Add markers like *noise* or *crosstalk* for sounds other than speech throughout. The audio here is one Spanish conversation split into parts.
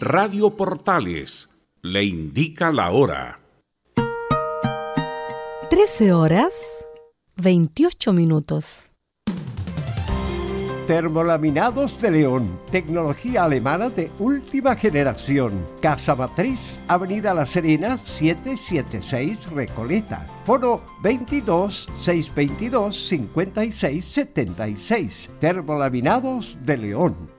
Radio Portales le indica la hora. 13 horas 28 minutos. Termolaminados de León, tecnología alemana de última generación. Casa Matriz, Avenida La Serena, 776 Recoleta. Foro 22 622 56 76. Termolaminados de León.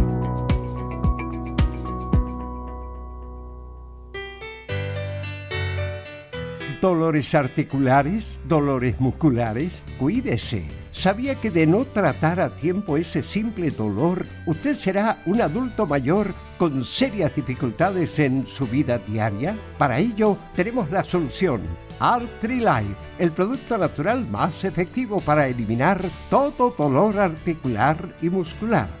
Dolores articulares, dolores musculares, cuídese. ¿Sabía que de no tratar a tiempo ese simple dolor, usted será un adulto mayor con serias dificultades en su vida diaria? Para ello, tenemos la solución Artrilife, el producto natural más efectivo para eliminar todo dolor articular y muscular.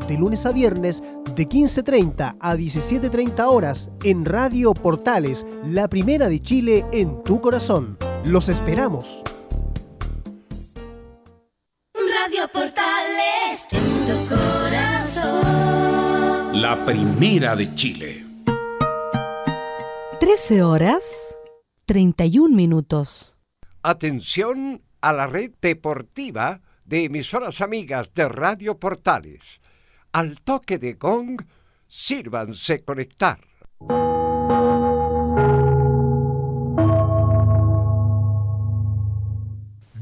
de lunes a viernes, de 15.30 a 17.30 horas, en Radio Portales, la primera de Chile en tu corazón. Los esperamos. Radio Portales, en tu corazón. La primera de Chile. 13 horas 31 minutos. Atención a la red deportiva de emisoras amigas de Radio Portales. Al toque de gong, sírvanse conectar.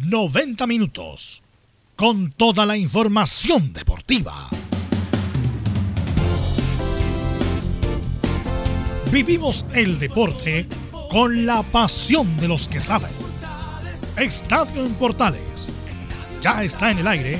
...90 minutos... ...con toda la información deportiva. Vivimos el deporte... ...con la pasión de los que saben. Estadio en Portales ya está en el aire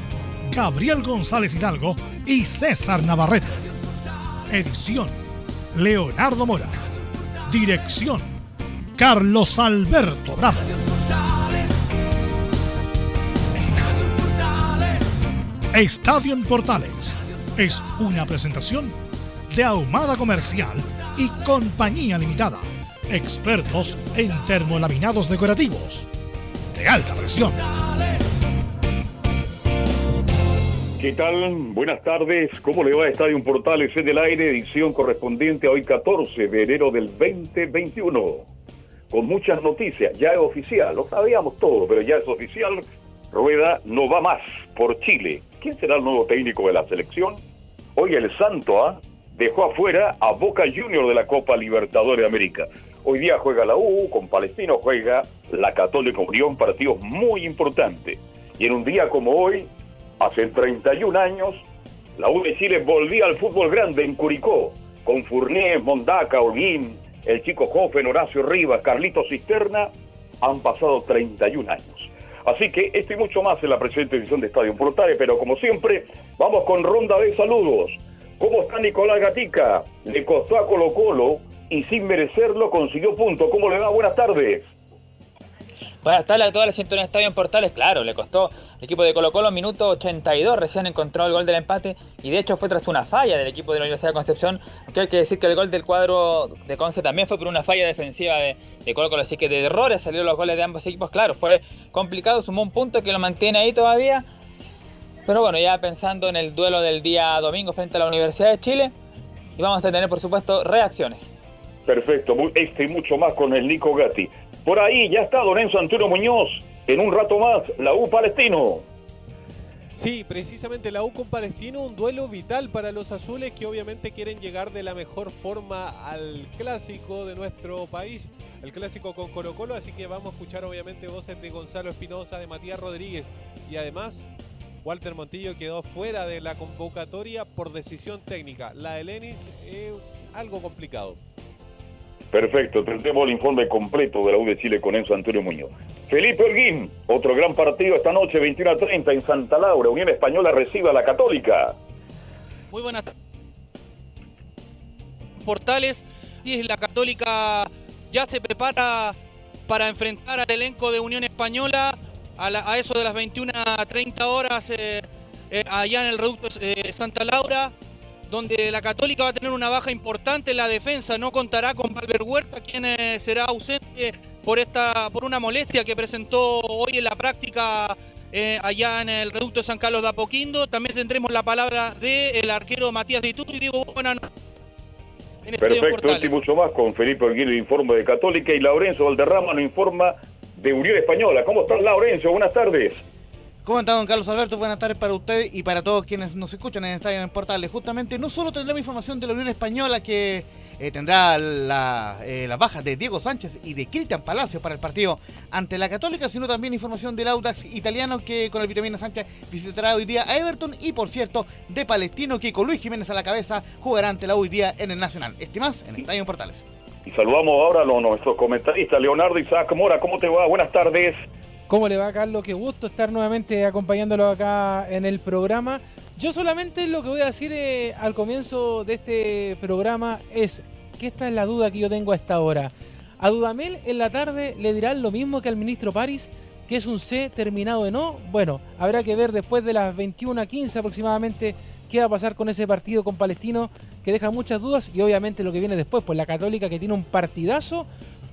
Gabriel González Hidalgo y César Navarrete. Edición, Leonardo Mora. Dirección, Carlos Alberto Bravo. Estadio en Portales es una presentación de Ahumada Comercial y Compañía Limitada. Expertos en termolaminados decorativos de alta presión. ¿Qué tal? Buenas tardes. ¿Cómo le va a Estadio Portales en el aire? Edición correspondiente a hoy 14 de enero del 2021. con muchas noticias. Ya es oficial, lo sabíamos todo, pero ya es oficial. Rueda no va más por Chile. ¿Quién será el nuevo técnico de la selección? Hoy el Santo ¿ah? dejó afuera a Boca Junior de la Copa Libertadores de América. Hoy día juega la U, con Palestino juega la Católica Unión, partidos muy importantes. Y en un día como hoy, hace 31 años, la U de Chile volvía al fútbol grande en Curicó, con Fournier, Mondaca, Holguín, el chico Joven, Horacio Rivas, Carlito Cisterna, han pasado 31 años. Así que esto y mucho más en la presente edición de Estadio Portales, pero como siempre, vamos con ronda de saludos. ¿Cómo está Nicolás Gatica? Le costó a Colo Colo y sin merecerlo consiguió punto. ¿Cómo le va? Buenas tardes. Buenas tardes a toda la sintonía de Estadio en Portales. Claro, le costó el equipo de Colo Colo minuto 82. Recién encontró el gol del empate y de hecho fue tras una falla del equipo de la Universidad de Concepción. Aunque hay que decir que el gol del cuadro de Conce también fue por una falla defensiva de, de Colo Colo. Así que de errores salieron los goles de ambos equipos. Claro, fue complicado. Sumó un punto que lo mantiene ahí todavía. Pero bueno, ya pensando en el duelo del día domingo frente a la Universidad de Chile. Y vamos a tener, por supuesto, reacciones. Perfecto, este y mucho más con el Nico Gatti. Por ahí ya está Lorenzo Antonio Muñoz. En un rato más, la U Palestino. Sí, precisamente la U con Palestino, un duelo vital para los azules que obviamente quieren llegar de la mejor forma al clásico de nuestro país, el clásico con Colo Colo, así que vamos a escuchar obviamente voces de Gonzalo Espinosa, de Matías Rodríguez y además Walter Montillo quedó fuera de la convocatoria por decisión técnica. La de Lenis es algo complicado. Perfecto, tendremos el informe completo de la U de Chile con Enzo Antonio Muñoz. Felipe Holguín, otro gran partido esta noche, 21 a 30 en Santa Laura. Unión Española recibe a la Católica. Muy buenas tardes. Portales y la Católica ya se prepara para enfrentar al elenco de Unión Española a, eso de las 21 a 30 horas eh, eh, allá en el reducto eh, Santa Laura donde la Católica va a tener una baja importante en la defensa. No contará con Valver Huerta, quien eh, será ausente por, esta, por una molestia que presentó hoy en la práctica eh, allá en el reducto de San Carlos de Apoquindo. También tendremos la palabra del arquero Matías Ditú y digo buenas Perfecto, y mucho más con Felipe Olguín, informe de Católica, y Laurencio Valderrama nos informa de Unión Española. ¿Cómo estás, Laurencio? Buenas tardes. ¿Cómo está, don Carlos Alberto? Buenas tardes para usted y para todos quienes nos escuchan en Estadio en Portales. Justamente, no solo tendremos información de la Unión Española que eh, tendrá eh, las bajas de Diego Sánchez y de Cristian Palacio para el partido ante la Católica, sino también información del Audax italiano que con el Vitamina Sánchez visitará hoy día a Everton y, por cierto, de Palestino que con Luis Jiménez a la cabeza jugará ante la hoy día en el Nacional. Estimas en Estadio en Portales. Y saludamos ahora a nuestros comentaristas, Leonardo Isaac Mora. ¿Cómo te va? Buenas tardes. ¿Cómo le va, Carlos? Qué gusto estar nuevamente acompañándolo acá en el programa. Yo solamente lo que voy a decir eh, al comienzo de este programa es que esta es la duda que yo tengo a esta hora. A Dudamel en la tarde le dirán lo mismo que al ministro París, que es un C terminado de no. Bueno, habrá que ver después de las 21 a 15 aproximadamente qué va a pasar con ese partido con Palestino, que deja muchas dudas y obviamente lo que viene después, pues la Católica que tiene un partidazo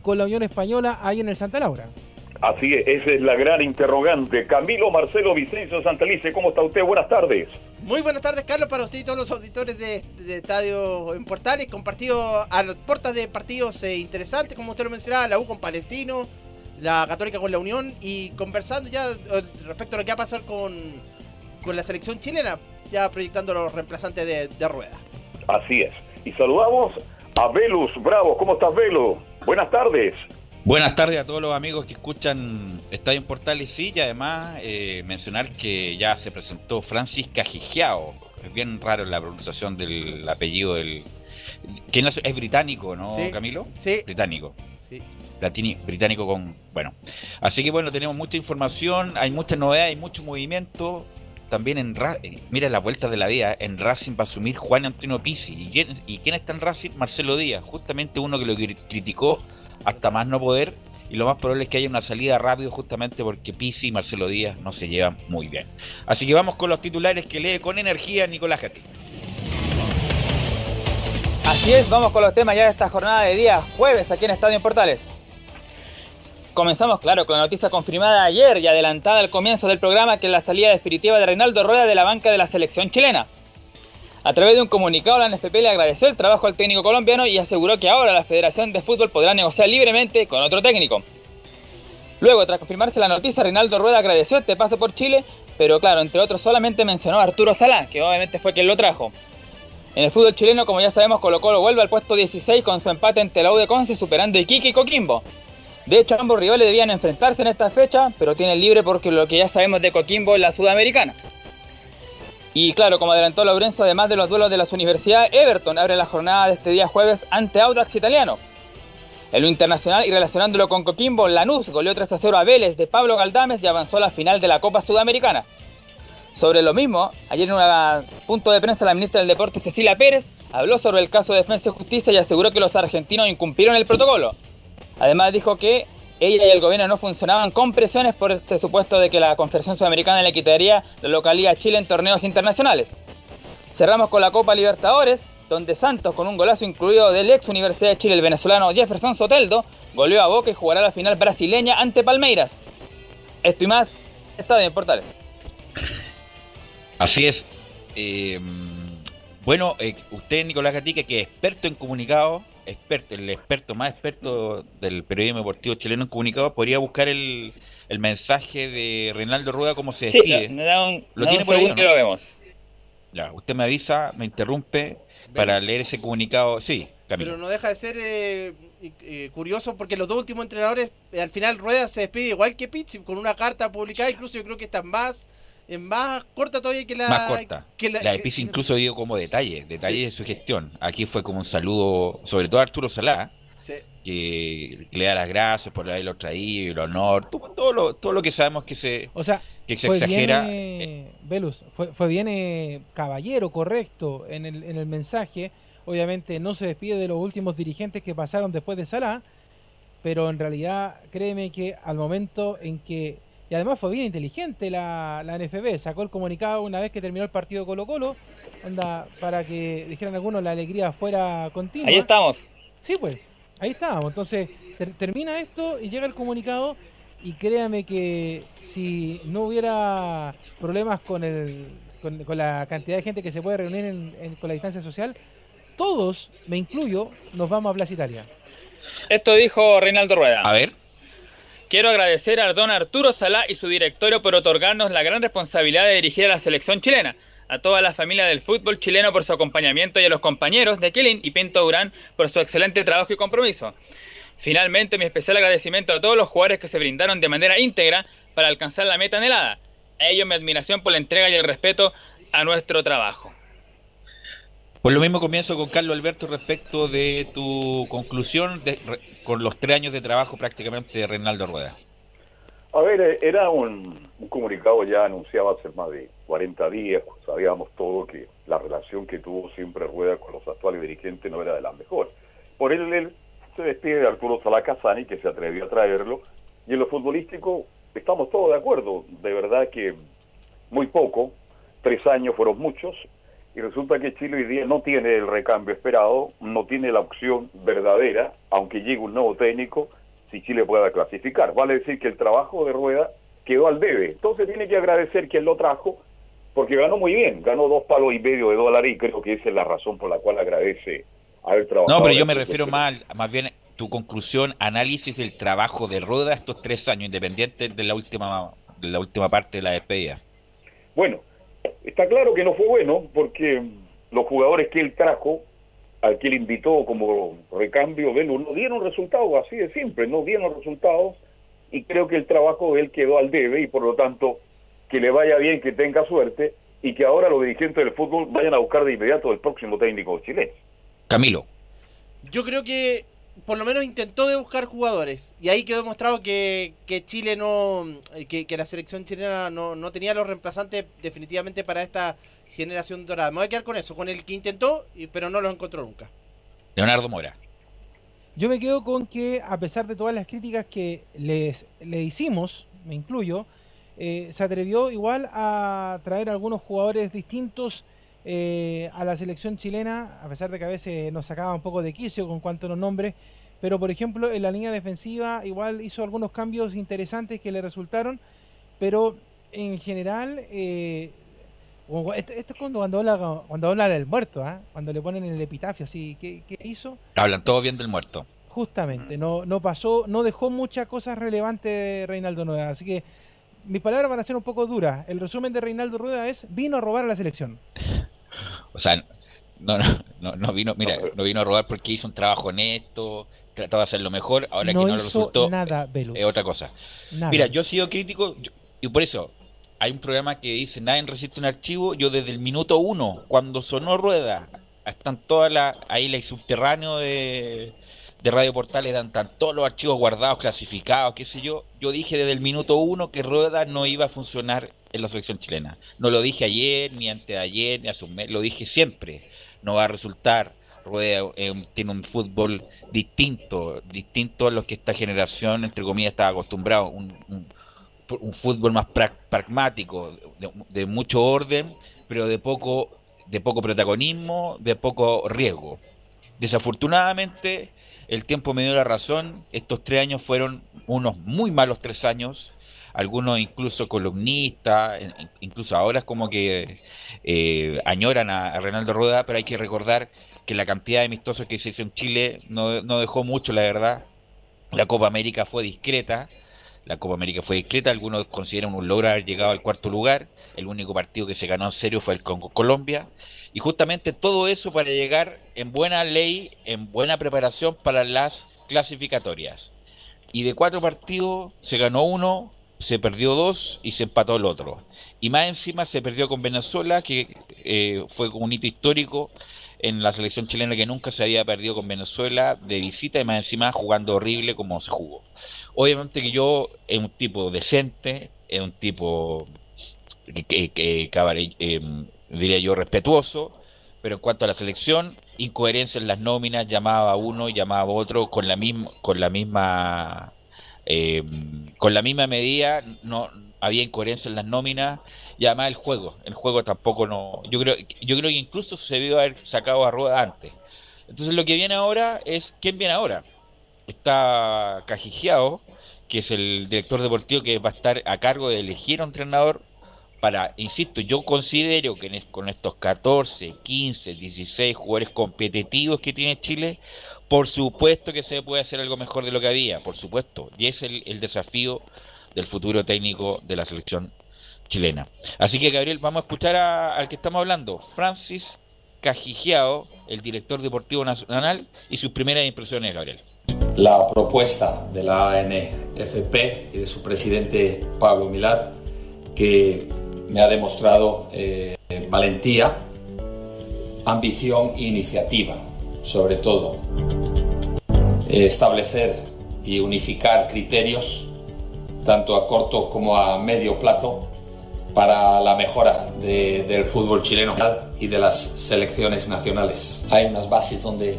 con la Unión Española ahí en el Santa Laura. Así es, esa es la gran interrogante. Camilo Marcelo Vicencio Santalice, ¿cómo está usted? Buenas tardes. Muy buenas tardes, Carlos, para usted y todos los auditores de, Estadio en Portales, con partidos a las puertas de partidos eh, interesantes, como usted lo mencionaba, la U con Palestino, la Católica con la Unión, y conversando ya eh, respecto a lo que va a pasar con, con la selección chilena, ya proyectando los reemplazantes de, de Rueda. Así es. Y saludamos a Velus Bravo. ¿Cómo estás, Velo? Buenas tardes. Buenas tardes a todos los amigos que escuchan Estadio Portales sí, y además eh, mencionar que ya se presentó Francis Cajigiao. Es bien raro la pronunciación del apellido del... ¿Quién es? es británico, ¿no, Camilo? Sí. Británico. Sí. Latini, británico con... Bueno. Así que bueno, tenemos mucha información, hay muchas novedades, hay mucho movimiento. También en eh, mira la vuelta de la vida, en Racing va a asumir Juan Antonio Pizzi. ¿Y quién, ¿Y quién está en Racing? Marcelo Díaz, justamente uno que lo criticó hasta más no poder y lo más probable es que haya una salida rápido justamente porque Pisi y Marcelo Díaz no se llevan muy bien. Así que vamos con los titulares que lee con energía Nicolás Gatti. Así es, vamos con los temas ya de esta jornada de día jueves aquí en Estadio Portales. Comenzamos, claro, con la noticia confirmada ayer y adelantada al comienzo del programa que es la salida definitiva de Reinaldo Rueda de la banca de la selección chilena. A través de un comunicado, la NFP le agradeció el trabajo al técnico colombiano y aseguró que ahora la Federación de Fútbol podrá negociar libremente con otro técnico. Luego, tras confirmarse la noticia, Reinaldo Rueda agradeció este paso por Chile, pero claro, entre otros solamente mencionó a Arturo Salá, que obviamente fue quien lo trajo. En el fútbol chileno, como ya sabemos, Colo Colo vuelve al puesto 16 con su empate ante la U Conce, superando Iquique y Coquimbo. De hecho, ambos rivales debían enfrentarse en esta fecha, pero tienen libre porque lo que ya sabemos de Coquimbo es la Sudamericana. Y claro, como adelantó Lorenzo, además de los duelos de las universidades, Everton abre la jornada de este día jueves ante Audax Italiano. En lo internacional y relacionándolo con Coquimbo, Lanús goleó 3 a 0 a Vélez de Pablo Galdames y avanzó a la final de la Copa Sudamericana. Sobre lo mismo, ayer en un punto de prensa la ministra del Deporte Cecilia Pérez habló sobre el caso de Defensa y Justicia y aseguró que los argentinos incumplieron el protocolo. Además dijo que ella y el gobierno no funcionaban con presiones por este supuesto de que la Confederación Sudamericana le quitaría la localidad a Chile en torneos internacionales. Cerramos con la Copa Libertadores, donde Santos, con un golazo incluido del ex Universidad de Chile, el venezolano Jefferson Soteldo, goleó a Boca y jugará la final brasileña ante Palmeiras. Esto y más, está en Portales. Así es. Eh, bueno, eh, usted, Nicolás Gatica, que es experto en comunicados, experto, el experto más experto del periodismo deportivo chileno en comunicados, podría buscar el, el mensaje de Reinaldo Rueda como se despide. Sí, lo tiene por ahí, lo vemos. Ya, usted me avisa, me interrumpe para leer ese comunicado. Sí, Camilo. Pero no deja de ser eh, eh, curioso porque los dos últimos entrenadores, eh, al final Rueda se despide igual que Pizzi, con una carta publicada, incluso yo creo que está más es más corta todavía que la. Más corta. la, de Pizzi incluso dio como detalles, detalles de su gestión. Aquí fue como un saludo, sobre todo a Arturo Salá, que le da las gracias por haberlo traído, el honor, todo, lo, todo lo que sabemos que se, o sea, que se exagera. Bien, Velus, fue, fue bien eh, caballero, correcto en el, en el mensaje. Obviamente no se despide de los últimos dirigentes que pasaron después de Salá, pero en realidad créeme que al momento en que y además fue bien inteligente la, la NFB, sacó el comunicado una vez que terminó el partido Colo Colo, anda, para que dijeran algunos la alegría fuera continua. Ahí estamos. Sí, pues, ahí estábamos. Entonces, termina esto y llega el comunicado y créame que si no hubiera problemas con, el, con, la cantidad de gente que se puede reunir con la distancia social, todos, me incluyo, nos vamos a Plaza Italia. Esto dijo Reinaldo Rueda. A ver. Quiero agradecer a don Arturo Salá y su directorio por otorgarnos la gran responsabilidad de dirigir a la selección chilena, a toda la familia del fútbol chileno por su acompañamiento y a los compañeros de Killing y Pinto Durán por su excelente trabajo y compromiso. Finalmente, mi especial agradecimiento a todos los jugadores que se brindaron de manera íntegra para alcanzar la meta anhelada. A ellos mi admiración por la entrega y el respeto a nuestro trabajo. Pues lo mismo comienzo con Carlos Alberto respecto de tu conclusión con los tres años de trabajo prácticamente de Reinaldo Rueda. A ver, eh, era un, comunicado ya anunciado hace más de 40 días, sabíamos todo que la relación que tuvo siempre Rueda con los actuales dirigentes no era de las mejores. Por él, él se despide de Arturo Salacazani, que se atrevió a traerlo, y en lo futbolístico estamos todos de acuerdo, de verdad que muy poco, tres años fueron muchos, y resulta que Chile hoy día no tiene el recambio esperado, no tiene la opción verdadera, aunque llegue un nuevo técnico, si Chile pueda clasificar. Vale decir que el trabajo de Rueda quedó al debe. Entonces tiene que agradecer quien lo trajo, porque ganó muy bien, ganó dos palos y medio de dólares y creo que esa es la razón por la cual agradece haber trabajado. No, pero yo me refiero más, más bien tu conclusión, análisis del trabajo de Rueda estos tres años, independientes de la última, de la última parte de la despedida. Bueno, Está claro que no fue bueno porque los jugadores que él trajo, al que él invitó como recambio de no dieron resultados, así de simple, no dieron resultados y creo que el trabajo de él quedó al debe y por lo tanto que le vaya bien, que tenga suerte y que ahora los dirigentes del fútbol vayan a buscar de inmediato el próximo técnico chileno. Camilo. Yo creo que por lo menos intentó de buscar jugadores. Y ahí quedó demostrado que, Chile no. Eh, que, la selección chilena no, tenía los reemplazantes definitivamente para esta generación dorada. Me voy a quedar con eso, con el que intentó, pero no lo encontró nunca. Leonardo Mora. Yo me quedo con que, a pesar de todas las críticas que les, le hicimos, me incluyo, eh, se atrevió igual a traer algunos jugadores distintos eh, a la selección chilena, a pesar de que a veces nos sacaba un poco de quicio con cuanto a los nombres, pero por ejemplo en la línea defensiva igual hizo algunos cambios interesantes que le resultaron, pero en general eh, Esto, esto es cuando, cuando habla cuando habla del muerto, ¿ah? cuando le ponen el epitafio así. ¿Qué, qué hizo? Hablan todos bien del muerto. Justamente, no, no pasó, no dejó muchas cosas relevantes Reinaldo Rueda. Así que mis palabras van a ser un poco duras. El resumen de Reinaldo Rueda es vino a robar a la selección. O sea, no, no, no, no vino, mira, no vino a robar porque hizo un trabajo honesto, trató de hacer lo mejor, ahora no que no hizo resultó nada, Velus. es otra cosa. Nada. Mira, yo he sido crítico yo- y por eso hay un programa que dice nadie resiste un archivo. Yo desde el minuto uno, cuando sonó rueda, están todas las, ahí el subterráneo de, de Radio Portales, dan, están todos los archivos guardados, clasificados, qué sé yo. Yo dije desde el minuto uno que rueda no iba a funcionar en la selección chilena. No lo dije ayer, ni antes de ayer, ni hace un mes, lo dije siempre. No va a resultar. Rueda eh, tiene un fútbol distinto, distinto a lo que esta generación, entre comillas, estaba acostumbrado. Un, un- un fútbol más pra- pragmático, de, de mucho orden, pero de poco, de poco protagonismo, de poco riesgo. Desafortunadamente, el tiempo me dio la razón. Estos tres años fueron unos muy malos tres años. Algunos incluso columnistas, in- in- incluso ahora es como que eh, añoran a, a Reinaldo Rueda, pero hay que recordar que la cantidad de amistosos que se hizo en Chile no, no dejó mucho, la verdad. La Copa América fue discreta. La Copa América fue discreta, algunos consideran un logro haber llegado al cuarto lugar. El único partido que se ganó en serio fue el Congo Colombia. Y justamente todo eso para llegar en buena ley, en buena preparación para las clasificatorias. Y de cuatro partidos se ganó uno, se perdió dos y se empató el otro. Y más encima se perdió con Venezuela, que eh, fue un hito histórico en la selección chilena que nunca se había perdido con Venezuela de visita y más encima jugando horrible como se jugó. Obviamente que yo es un tipo decente, es un tipo que, que- eh, diría yo respetuoso, pero en cuanto a la selección, incoherencia en las nóminas, llamaba a uno, llamaba a otro con la misma, con la misma eh, con la misma medida, no había incoherencia en las nóminas y además el juego, el juego tampoco no, yo creo, yo creo que incluso se debió haber sacado a rueda antes. Entonces lo que viene ahora es, ¿quién viene ahora? Está Cajigiao, que es el director deportivo que va a estar a cargo de elegir a un entrenador para, insisto, yo considero que con estos 14, 15, 16 jugadores competitivos que tiene Chile, por supuesto que se puede hacer algo mejor de lo que había, por supuesto. Y es el, desafío del futuro técnico de la selección chilena. Así que, Gabriel, vamos a escuchar al que estamos hablando, Francis Cajigiao, el director deportivo nacional, y sus primeras impresiones, Gabriel. la propuesta de la ANFP y de su presidente Pablo Milad, que me ha demostrado eh, valentía, ambición e iniciativa, sobre todo. Eh, establecer y unificar criterios, tanto a corto como a medio plazo, para la mejora de- del fútbol chileno y de las selecciones nacionales. Hay unas bases donde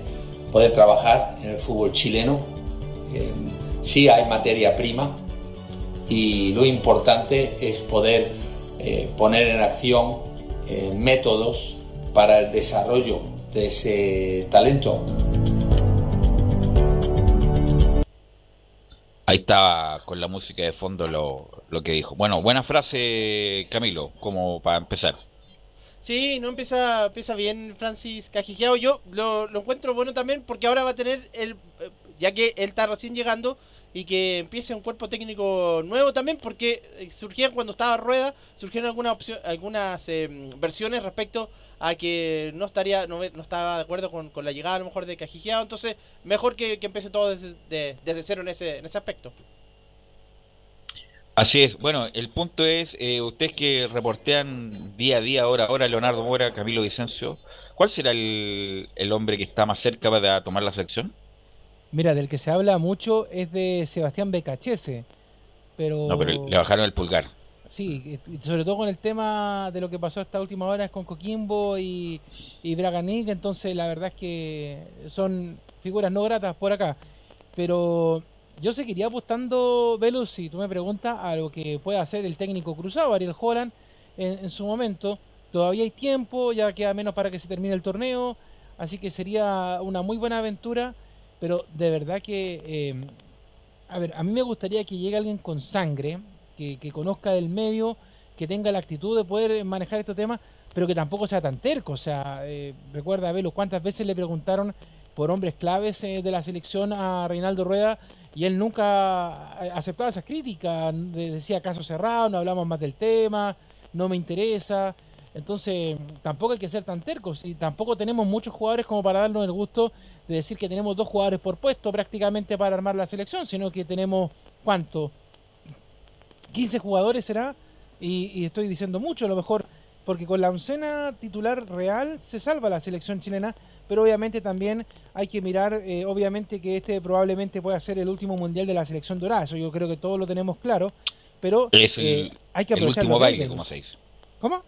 poder trabajar en el fútbol chileno. Eh, sí hay materia prima y lo importante es poder eh, poner en acción eh, métodos para el desarrollo de ese talento. Ahí estaba con la música de fondo lo, lo que dijo. Bueno, buena frase, Camilo, como para empezar. Sí, no empieza, empieza bien Francis Cajigiao. Yo lo, lo encuentro bueno también porque ahora va a tener el. eh, Ya que él está recién llegando y que empiece un cuerpo técnico nuevo también porque eh, surgían cuando estaba Rueda, surgieron algunas opcio- algunas eh, versiones respecto a que no estaría no, ve- no estaba de acuerdo con, con la llegada a lo mejor de Cajigiao. Entonces, mejor que, que empiece todo desde, de- desde cero en ese, en ese aspecto. Así es. Bueno, el punto es, eh, ustedes que reportean día a día, hora a hora, Leonardo Mora, Camilo Vicencio, ¿cuál será el, el hombre que está más cerca para tomar la selección? Mira, del que se habla mucho es de Sebastián Becachese. Pero, No, pero le bajaron el pulgar. Sí, sobre todo con el tema de lo que pasó esta última hora con Coquimbo y, y Braganic, entonces la verdad es que son figuras no gratas por acá. Pero yo seguiría apostando, Velus, si tú me preguntas, a lo que puede hacer el técnico cruzado, Ariel Holland, en, en su momento. Todavía hay tiempo, ya queda menos para que se termine el torneo, así que sería una muy buena aventura, pero de verdad que, eh, a ver, a mí me gustaría que llegue alguien con sangre, que, conozca del medio, que tenga la actitud de poder manejar estos temas, pero que tampoco sea tan terco. O sea, eh, recuerda, Velo, cuántas veces le preguntaron por hombres claves eh, de la selección a Reinaldo Rueda y él nunca aceptaba esas críticas, de- decía caso cerrado, no hablamos más del tema, no me interesa. Entonces, tampoco hay que ser tan tercos y tampoco tenemos muchos jugadores como para darnos el gusto de decir que tenemos dos jugadores por puesto prácticamente para armar la selección, sino que tenemos, ¿cuánto? 15 jugadores será, y, y estoy diciendo mucho, a lo mejor, porque con la oncena titular real se salva la selección chilena, pero obviamente también hay que mirar, eh, obviamente que este probablemente pueda ser el último mundial de la selección dorada, eso yo creo que todos lo tenemos claro, pero Es el, eh, hay que el aprovechar último que hay, baile, como se dice. ¿Cómo?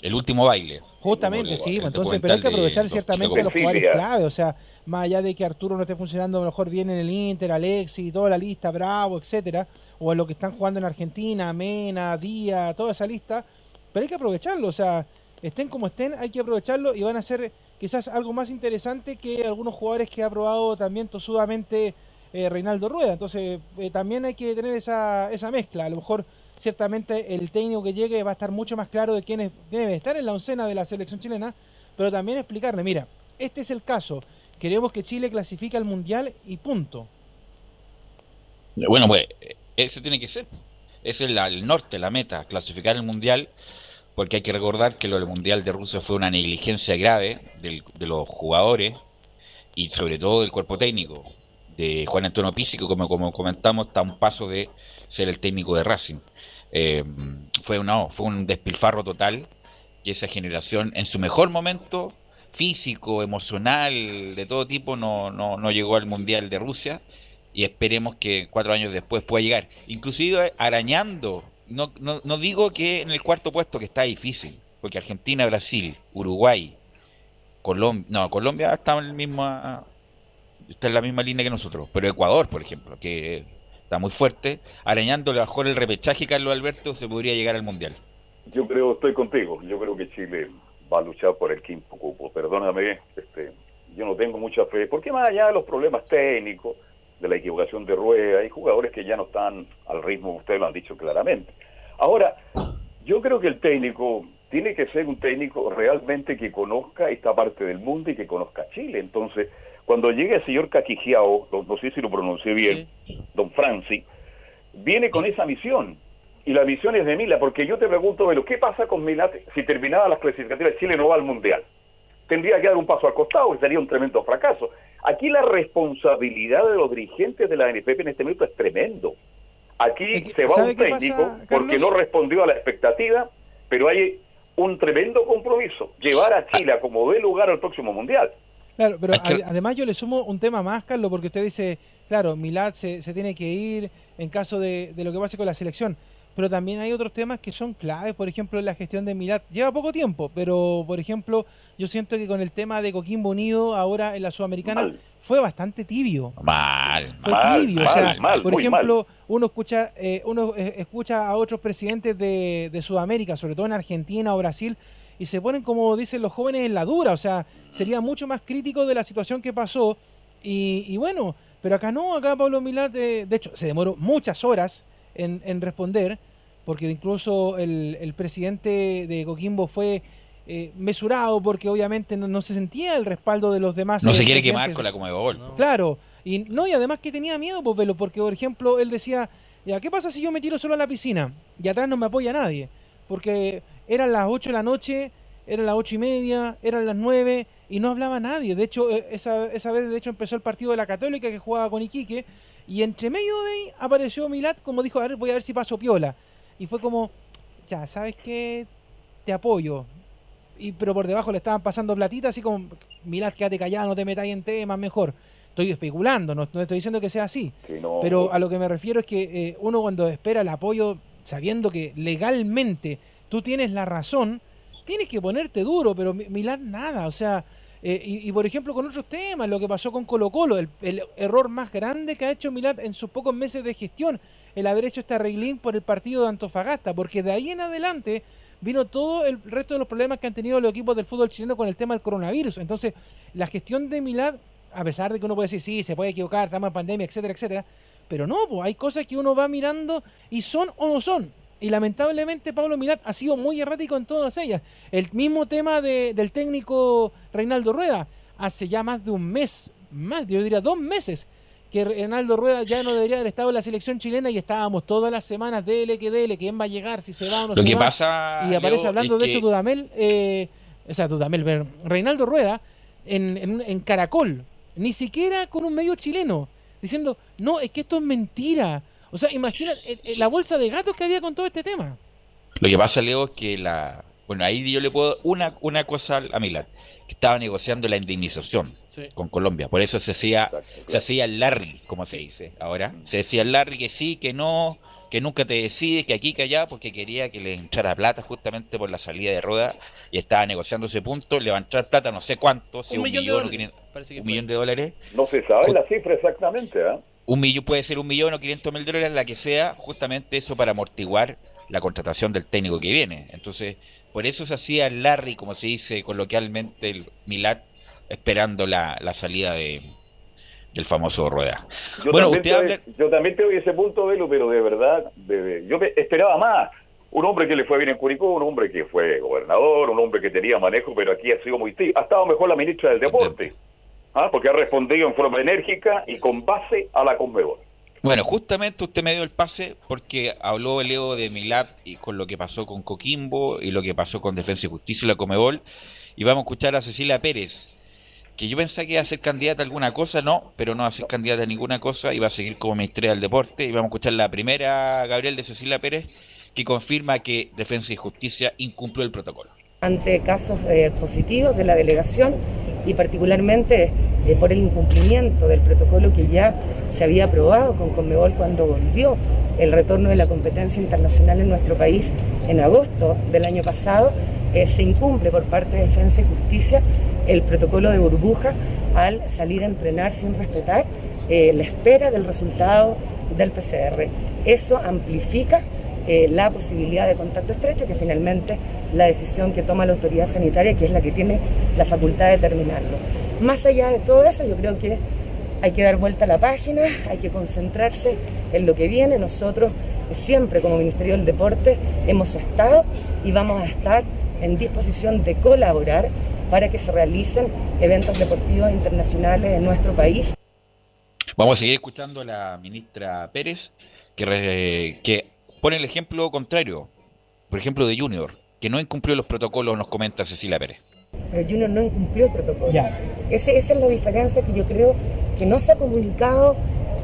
El último baile. Justamente, sí, el pues, entonces, pero hay que aprovechar ciertamente los jugadores clave, o sea, más allá de que Arturo no esté funcionando mejor bien en el Inter, Alexi, toda la lista, Bravo, etcétera, o en lo que están jugando en Argentina, Mena, Díaz, toda esa lista, pero hay que aprovecharlo, o sea, estén como estén, hay que aprovecharlo y van a ser quizás algo más interesante que algunos jugadores que ha probado también tosudamente eh, Reinaldo Rueda, entonces eh, también hay que tener esa, esa mezcla, a lo mejor ciertamente el técnico que llegue va a estar mucho más claro de quién debe estar en la oncena de la selección chilena, pero también explicarle, mira, este es el caso, queremos que Chile clasifique al Mundial y punto. Bueno, pues eso tiene que ser. Ese es la- el norte, la meta, clasificar el mundial, porque hay que recordar que lo del mundial de Rusia fue una negligencia grave del- de los jugadores y sobre todo del cuerpo técnico. De Juan Antonio Písico, como, como comentamos, está a un paso de ser el técnico de Racing. Eh, fue, no, fue un despilfarro total que esa generación en su mejor momento físico, emocional, de todo tipo, no, no, no llegó al Mundial de Rusia y esperemos que cuatro años después pueda llegar. Inclusive arañando, no, no, no digo que en el cuarto puesto que está difícil, porque Argentina, Brasil, Uruguay, Colombia, no, Colombia está en, el mismo, está en la misma línea que nosotros, pero Ecuador, por ejemplo, que está muy fuerte, arañando mejor el repechaje Carlos Alberto se podría llegar al Mundial. Yo creo, estoy contigo, yo creo que Chile va a luchar por el quinto cupo. Perdóname, este, yo no tengo mucha fe, porque más allá de los problemas técnicos, de la equivocación de rueda, hay jugadores que ya no están al ritmo, ustedes lo han dicho claramente. Ahora, yo creo que el técnico tiene que ser un técnico realmente que conozca esta parte del mundo y que conozca Chile. Entonces, cuando llegue el señor Caquijiao, no, no sé si lo pronuncié bien, don Franci, viene con esa misión. Y la misión es de Mila, porque yo te pregunto, Velo, ¿qué pasa con Mila si terminaba las clasificatorias Chile no va al Mundial? Tendría que dar un paso al costado y sería un tremendo fracaso. Aquí la responsabilidad de los dirigentes de la NFP en este momento es tremendo. Aquí se va ¿sabe un pasa, técnico porque no respondió a la expectativa, pero hay un tremendo compromiso, llevar a Chile a como dé lugar al próximo Mundial. Claro, pero que- además yo le sumo un tema más, Carlos, porque usted dice, claro, Milad se, se tiene que ir en caso de, de lo que pase con la selección. Pero también hay otros temas que son claves, por ejemplo, la gestión de Milad. Lleva poco tiempo, pero por ejemplo, yo siento que con el tema de Coquimbo Unido ahora en la Sudamericana Mal. fue bastante tibio. Mal, Fue mal, tibio, o mal, sea, mal, por muy ejemplo, uno escucha eh, uno eh, escucha a otros presidentes de, de Sudamérica, sobre todo en Argentina o Brasil, y se ponen como dicen los jóvenes en la dura, o sea, sería mucho más crítico de la situación que pasó y, y bueno, pero acá no, acá Pablo Milad, eh, de hecho, se demoró muchas horas en, en responder, porque incluso el, el presidente de Coquimbo fue eh, mesurado porque obviamente no, no se sentía el respaldo de los demás. No se quiere quemar con la Comebol. Claro, y no, y además que tenía miedo, pues, Velo, porque por ejemplo él decía, ya, ¿qué pasa si yo me tiro solo a la piscina y atrás no me apoya nadie? Porque eran las 8 de la noche, eran las ocho y media, eran las 9 y no hablaba nadie. De hecho, eh, esa, esa vez de hecho empezó el partido de la Católica que jugaba con Iquique y entre medio de ahí apareció Milat como dijo, a ver, voy a ver si paso piola. Y fue como, ya, ¿sabes qué? Te apoyo. Y, pero por debajo le estaban pasando platitas así como, Milat, quédate callado, no te metáis en temas, mejor. Estoy especulando, no, no estoy diciendo que sea así. Que no- Pero a lo que me refiero es que eh, uno cuando espera el apoyo, sabiendo que legalmente tú tienes la razón, tienes que ponerte duro, pero Mi- Milán nada, o sea, eh, y, y por ejemplo con otros temas, lo que pasó con Colo Colo, el, error más grande que ha hecho Milán en sus pocos meses de gestión, el haber hecho este arreglín por el partido de Antofagasta, porque de ahí en adelante vino todo el resto de los problemas que han tenido los equipos del fútbol chileno con el tema del coronavirus. Entonces, la gestión de Milán, a pesar de que uno puede decir, sí, se puede equivocar, estamos en pandemia, etcétera, etcétera, pero no, hay cosas que uno va mirando y son o no son. Y lamentablemente Pablo Milat ha sido muy errático en todas ellas. El mismo tema de- del técnico Reinaldo Rueda. Hace ya más de un mes, más, yo diría dos meses, que Reinaldo Rueda ya no debería haber estado en la selección chilena y estábamos todas las semanas, dele que dele, quién va a llegar, si se va o no Lo se que va. pasa, Y aparece Leo, hablando, de que- hecho, Dudamel, eh, o sea, Dudamel, Reinaldo Rueda, en, en, en Caracol, ni siquiera con un medio chileno, diciendo, no, es que esto es mentira. O sea, imagina eh, eh, la bolsa de gatos que había con todo este tema. Lo que pasa, Leo, es que la. Bueno, ahí yo le puedo. Una, una cosa a Milán, que estaba negociando la indemnización Sí. con Colombia. Por eso se hacía, se hacía el Larry, como se dice ahora. Se decía el Larry que sí, que no, que nunca te decide, que aquí, que allá, porque quería que le entrara plata justamente por la salida de rueda y estaba negociando ese punto. Le va a entrar plata, no sé cuánto, si Un un, millón de millón o dólares, un millón de dólares. No se sabe la cifra exactamente, ¿ah? Un millón puede ser un millón o 500 mil dólares, la que sea, justamente eso para amortiguar la contratación del técnico que viene. Entonces, por eso se hacía el Larry, como se dice coloquialmente, el Milat, esperando la, la salida de, del famoso Rueda. Yo, bueno, también usted te habla... yo también te doy ese punto, Velo, pero de verdad, de- yo esperaba más. Un hombre que le fue bien en Curicó, un hombre que fue gobernador, un hombre que tenía manejo, pero aquí ha sido muy. Ha estado mejor la ministra del Deporte, ¿ah? porque ha respondido en forma enérgica y con base a la Conmebol. Bueno, justamente usted me dio el pase porque habló Leo de Milat y con lo que pasó con Coquimbo y lo que pasó con Defensa y Justicia y la Comebol. Y vamos a escuchar a Cecilia Pérez, que yo pensé que iba a ser candidata a alguna cosa, no, pero no va a ser candidata a ninguna cosa, iba a seguir como ministra del Deporte. Y vamos a escuchar la primera, Gabriel, de Cecilia Pérez, que confirma que Defensa y Justicia incumplió el protocolo. Ante casos eh, positivos de la delegación y particularmente eh, por el incumplimiento del protocolo que ya se había aprobado con Conmebol cuando volvió el retorno de la competencia internacional en nuestro país en agosto del año pasado, eh, se incumple por parte de Defensa y Justicia el protocolo de burbuja al salir a entrenar sin respetar eh, la espera del resultado del PCR. Eso amplifica eh, la posibilidad de contacto estrecho, que finalmente la decisión que toma la autoridad sanitaria, que es la que tiene la facultad de determinarlo. Más allá de todo eso, yo creo que hay que dar vuelta a la página, hay que concentrarse en lo que viene. Nosotros siempre como Ministerio del Deporte hemos estado y vamos a estar en disposición de colaborar para que se realicen eventos deportivos internacionales en nuestro país. Vamos a seguir escuchando a la ministra Pérez, que, re- que pone el ejemplo contrario, por ejemplo, de Junior, que no incumplió los protocolos, nos comenta Cecilia Pérez. pero Junior no incumplió el protocolo. Ese- esa es la diferencia que yo creo que no se ha comunicado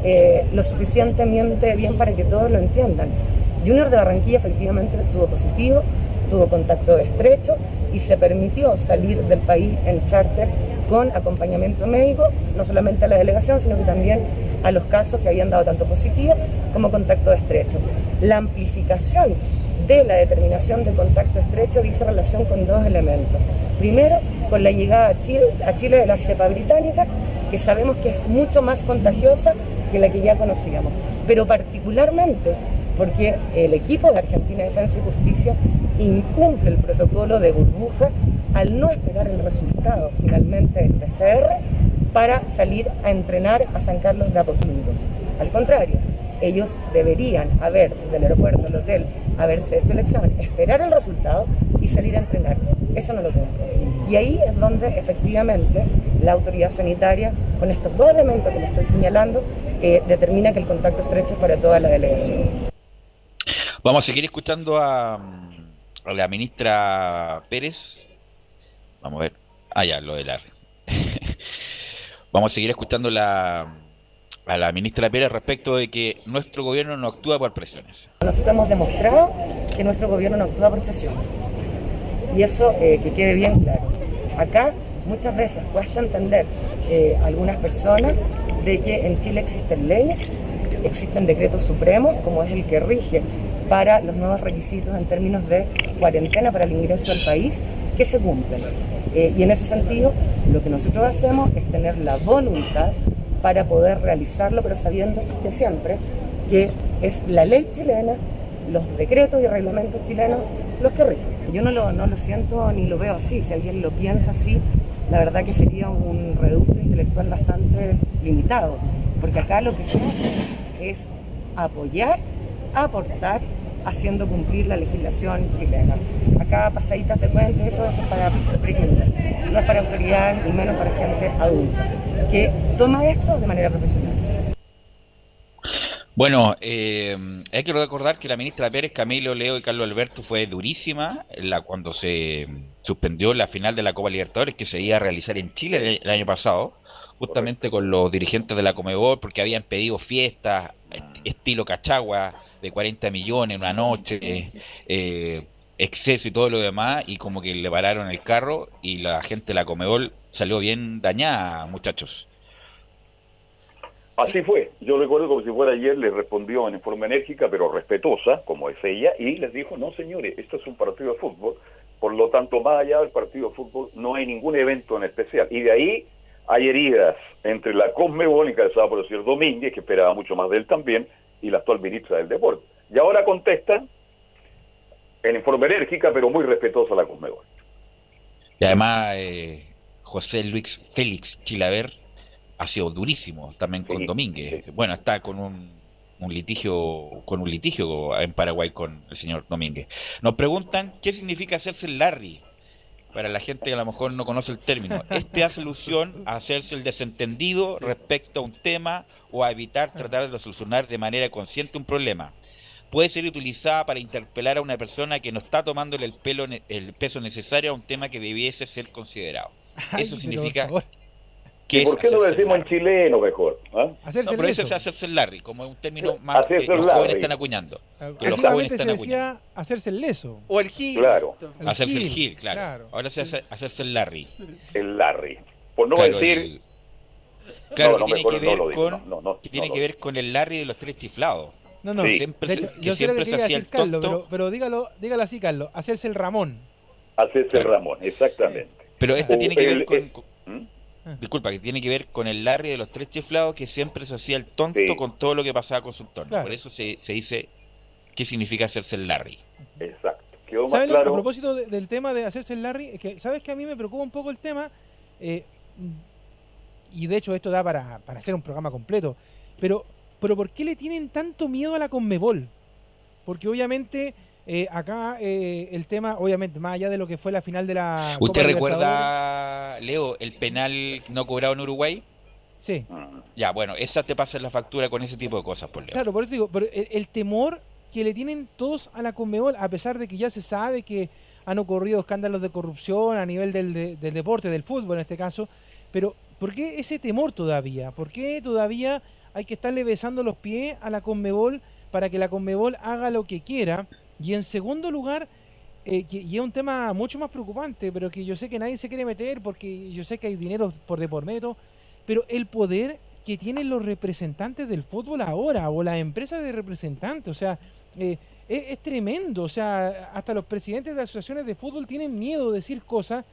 eh, lo suficientemente bien para que todos lo entiendan. Junior de Barranquilla efectivamente tuvo positivo, tuvo contacto estrecho y se permitió salir del país en charter con acompañamiento médico, no solamente a la delegación, sino que también a los casos que habían dado tanto positivo como contacto estrecho. La amplificación de la determinación de contacto estrecho dice relación con dos elementos. Primero, con la llegada a Chile de la cepa británica, que sabemos que es mucho más contagiosa que la que ya conocíamos, pero particularmente porque el equipo de Argentina Defensa y Justicia incumple el protocolo de burbuja al no esperar el resultado finalmente del PCR para salir a entrenar a San Carlos de Apoquindo. Al contrario, ellos deberían haber, desde el aeropuerto al hotel, haberse hecho el examen, esperar el resultado y salir a entrenar. Eso no lo cumple. Y ahí es donde efectivamente la autoridad sanitaria, con estos dos elementos que le estoy señalando, eh, determina que el contacto estrecho es para toda la delegación. Vamos a seguir escuchando a, la ministra Pérez. Vamos a ver. Ah, ya, lo de la... *laughs* Vamos a seguir escuchando la, a la ministra Pérez respecto de que nuestro gobierno no actúa por presiones. Nosotros hemos demostrado que nuestro gobierno no actúa por presión. Y eso eh, que quede bien claro. Acá muchas veces cuesta entender eh, algunas personas de que en Chile existen leyes, existen decretos supremos, como es el que rige para los nuevos requisitos en términos de cuarentena para el ingreso al país, que se cumplen. Eh, y en ese sentido, lo que nosotros hacemos es tener la voluntad para poder realizarlo, pero sabiendo de siempre que es la ley chilena, los decretos y reglamentos chilenos los que rigen. Yo no lo, no lo siento ni lo veo así, si alguien lo piensa así, la verdad que sería un reducto intelectual bastante limitado, porque acá lo que se es apoyar, aportar haciendo cumplir la legislación chilena. Acá pasaditas de cuenta, eso, eso es para pequeños, no es para autoridades y menos para gente adulta, que toma esto de manera profesional. Bueno, eh, hay que recordar que la ministra Pérez, Camilo, Leo y Carlos Alberto fue durísima la, cuando se suspendió la final de la Copa Libertadores que se iba a realizar en Chile el, el año pasado, justamente con los dirigentes de la Comebol, porque habían pedido fiestas est- estilo Cachagua de 40 millones en una noche, eh, exceso y todo lo demás, y como que le pararon el carro y la gente de la Comebol salió bien dañada, muchachos. Así fue. Yo recuerdo como si fuera ayer, le respondió en forma enérgica, pero respetuosa, como es ella, y les dijo, no señores, esto es un partido de fútbol, por lo tanto, más allá del partido de fútbol, no hay ningún evento en especial. Y de ahí hay heridas entre la encabezada por el señor Domínguez, que esperaba mucho más de él también, y la actual ministra del Deporte. Y ahora contesta en forma enérgica, pero muy respetuosa la Conmebol. Y además, eh, José Luis Félix Chilaver ha sido durísimo también con Domínguez. Bueno, está con un, un litigio con un litigio en Paraguay con el señor Domínguez. Nos preguntan qué significa hacerse el Larry. Para la gente que a lo mejor no conoce el término, este hace alusión a hacerse el desentendido respecto a un tema o a evitar tratar de solucionar de manera consciente un problema. Puede ser utilizada para interpelar a una persona que no está tomándole el, pelo, el peso necesario a un tema que debiese ser considerado. Ay, Eso significa ¿Y que por qué no lo decimos en chileno mejor? ¿ah? Hacerse no, el pero eso es hacerse el Larry, como es un término más que los jóvenes están acuñando. Que los jóvenes se están acuñando. decía hacerse el leso. O el gil. Claro. El Hacerse el gil, claro. claro. Ahora se hace hacerse el Larry. El Larry. Por no Claro, decir... el- Claro, No, tiene que ver con no, no, no, que tiene no que lo ver con el Larry de los tres chiflados. No, no. Siempre de hecho, que yo sé lo que siempre se quería hacía decir el Carlos, tonto. pero, pero dígalo, dígalo así, Carlos. Hacerse el Ramón. Hacerse el Ramón, exactamente. Pero este O tiene que ver el- con, el- con- ¿Mm? Disculpa, que tiene que ver con el Larry de los tres chiflados que siempre se hacía el tonto Sí. con todo lo que pasaba con su entorno. Claro. Por eso se, se dice qué significa hacerse el Larry. Exacto. Quedó más ¿Sabes lo- A claro. propósito de- del tema de hacerse el Larry, es que, ¿sabes que a mí me preocupa un poco el tema? Eh, y de hecho esto da para, para hacer un programa completo. Pero, pero ¿por qué le tienen tanto miedo a la Conmebol? Porque obviamente eh, acá eh, el tema, obviamente, más allá de lo que fue la final de la... ¿Usted Copa recuerda, Leo, el penal no cobrado en Uruguay? Sí. Ya, bueno, esa te pasa en la factura con ese tipo de cosas, por Leo. Claro, por eso digo, pero el, el temor que le tienen todos a la Conmebol, a pesar de que ya se sabe que han ocurrido escándalos de corrupción a nivel del, de- del deporte, del fútbol en este caso, pero ¿por qué ese temor todavía? ¿Por qué todavía hay que estarle besando los pies a la Conmebol para que la Conmebol haga lo que quiera? Y en segundo lugar, eh, y es un tema mucho más preocupante, pero que yo sé que nadie se quiere meter porque yo sé que hay dinero por de por medio, pero el poder que tienen los representantes del fútbol ahora o las empresas de representantes, o sea, eh, es, es tremendo, o sea, hasta los presidentes de asociaciones de fútbol tienen miedo de decir cosas,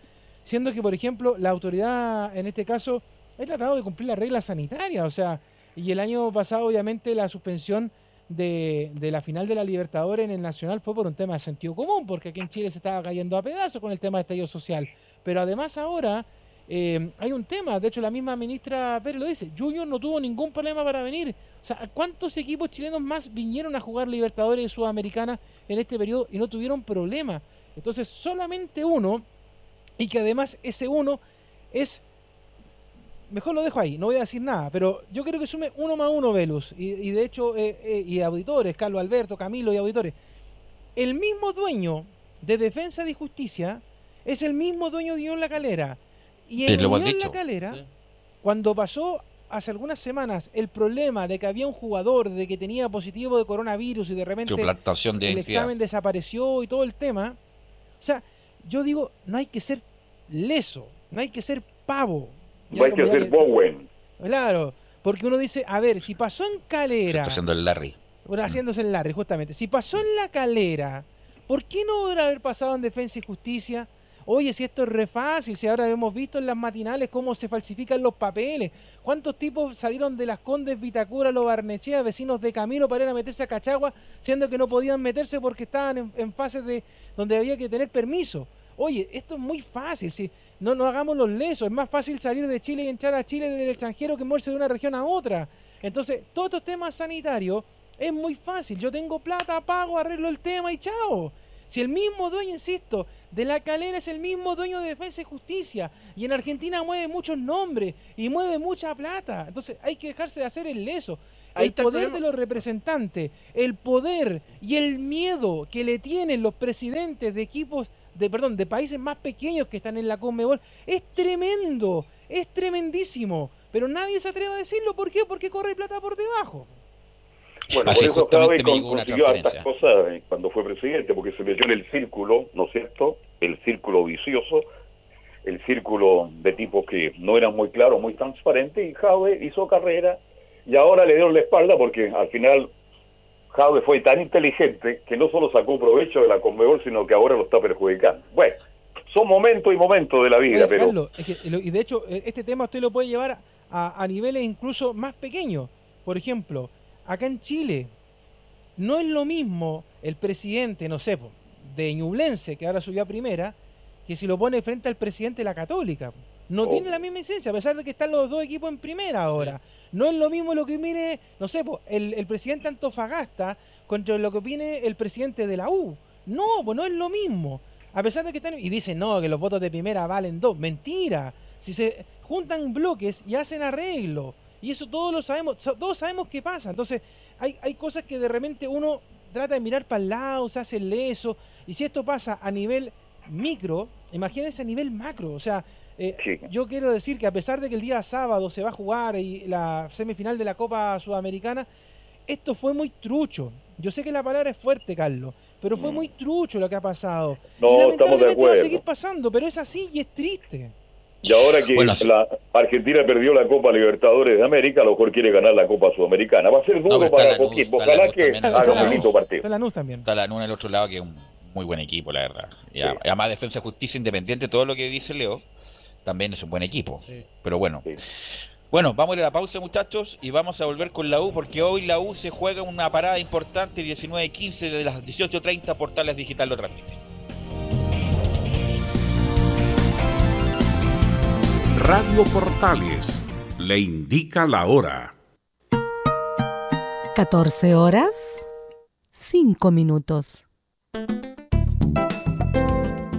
siendo que, por ejemplo, la autoridad, en este caso, ha tratado de cumplir las reglas sanitarias, o sea, y el año pasado, obviamente, la suspensión de, de la final de la Libertadores en el Nacional fue por un tema de sentido común, porque aquí en Chile se estaba cayendo a pedazos con el tema de estallido social. Pero además ahora eh, hay un tema, de hecho la misma ministra Pérez lo dice, Junior no tuvo ningún problema para venir. O sea, ¿cuántos equipos chilenos más vinieron a jugar Libertadores y Sudamericana en este periodo y no tuvieron problema? Entonces, solamente uno, y que además ese uno es mejor lo dejo ahí, no voy a decir nada, pero yo creo que sume uno más uno Velus, y, y de hecho, eh, eh, y auditores, Carlos Alberto, Camilo y auditores, el mismo dueño de Defensa y Justicia es el mismo dueño de Unión La Calera. Y en Unión La. Calera, cuando pasó hace algunas semanas el problema de que había un jugador de que tenía positivo de coronavirus y de repente de el identidad. examen desapareció y todo el tema, o sea, yo digo, no hay que ser leso, no hay que ser pavo. Hay que ya ser Bowen. Claro, porque uno dice, a ver, si pasó en Calera, Está haciendo el Larry. bueno, haciéndose el Larry, justamente, si pasó en la Calera, ¿por qué no hubiera haber pasado en Defensa y Justicia? Oye, si esto es re fácil, si ahora hemos visto en las matinales cómo se falsifican los papeles, cuántos tipos salieron de las Condes Vitacura, los Barnechea, vecinos de Camilo para ir a meterse a Cachagua, siendo que no podían meterse porque estaban en, en fases de donde había que tener permiso. Oye, esto es muy fácil, si no nos hagamos los lesos, es más fácil salir de Chile y entrar a Chile del extranjero que moverse de una región a otra. Entonces, todos estos temas sanitarios Es muy fácil. Yo tengo plata, pago, arreglo el tema y chao. Si el mismo dueño, insisto, de la calera es el mismo dueño de Defensa y Justicia. Y en Argentina mueve muchos nombres y mueve mucha plata. Entonces hay que dejarse de hacer el leso. Ahí el el poder de los representantes, el poder y el miedo que le tienen los presidentes de equipos, de perdón, de países más pequeños que están en la Conmebol, es tremendo, es tremendísimo. Pero nadie se atreve a decirlo. ¿Por qué? Porque corre plata por debajo. Bueno, Así por eso consiguió hartas cosas eh, cuando fue presidente, porque se metió en el círculo, ¿no es cierto? El círculo vicioso, el círculo de tipos que no eran muy claros, muy transparentes, y Jave hizo carrera y ahora le dieron la espalda porque al final Fue tan inteligente que no solo sacó provecho de la Conmebol, sino que ahora lo está perjudicando. Bueno, son momentos y momentos de la vida, Oye, pero... Carlos, es que lo- y de hecho, eh, este tema usted lo puede llevar a, a niveles incluso más pequeños. Por ejemplo, acá en Chile, no es lo mismo el presidente, no sé, de Ñublense, que ahora subió a primera, que si lo pone frente al presidente de la Católica. No Oh. tiene la misma esencia, a pesar de que están los dos equipos en primera ahora. No es lo mismo lo que mire, no sé, po, el, el presidente de Antofagasta contra lo que opine el presidente de la U. No, pues no es lo mismo. A pesar de que están. Y dicen, no, que los votos de primera valen dos. Mentira. Si se juntan bloques y hacen arreglo. Y eso todos lo sabemos. sa- Todos sabemos qué pasa. Entonces, hay, hay cosas que de repente uno trata de mirar para el lado, se hace leso. Y si esto pasa a nivel micro, imagínense a nivel macro. O sea, eh, yo quiero decir que a pesar de que el día sábado se va a jugar y la semifinal de la Copa Sudamericana, esto fue muy trucho. Yo sé que la palabra es fuerte, Carlos, pero fue muy trucho lo que ha pasado. No, y estamos de lamentablemente va a acuerdo. seguir pasando, pero es así y es triste. Y ahora que Bueno, la Argentina perdió la Copa Libertadores de América, a lo mejor quiere ganar la Copa Sudamericana. Va a ser duro para Coquimbo. Ojalá Lanús que haga un bonito partido. Está Lanús también. Está la NUN el otro lado, que es un muy buen equipo, la verdad. Y además, Defensa Justicia Independiente, todo lo que dice Leo, también es un buen equipo. Pero bueno. Bueno, vamos a ir a la pausa, muchachos, y vamos a volver con la U, porque hoy la U se juega una parada importante, 19.15 de las 18.30, Portales Digital lo transmite. Radio Portales le indica la hora. 14 horas, 5 minutos.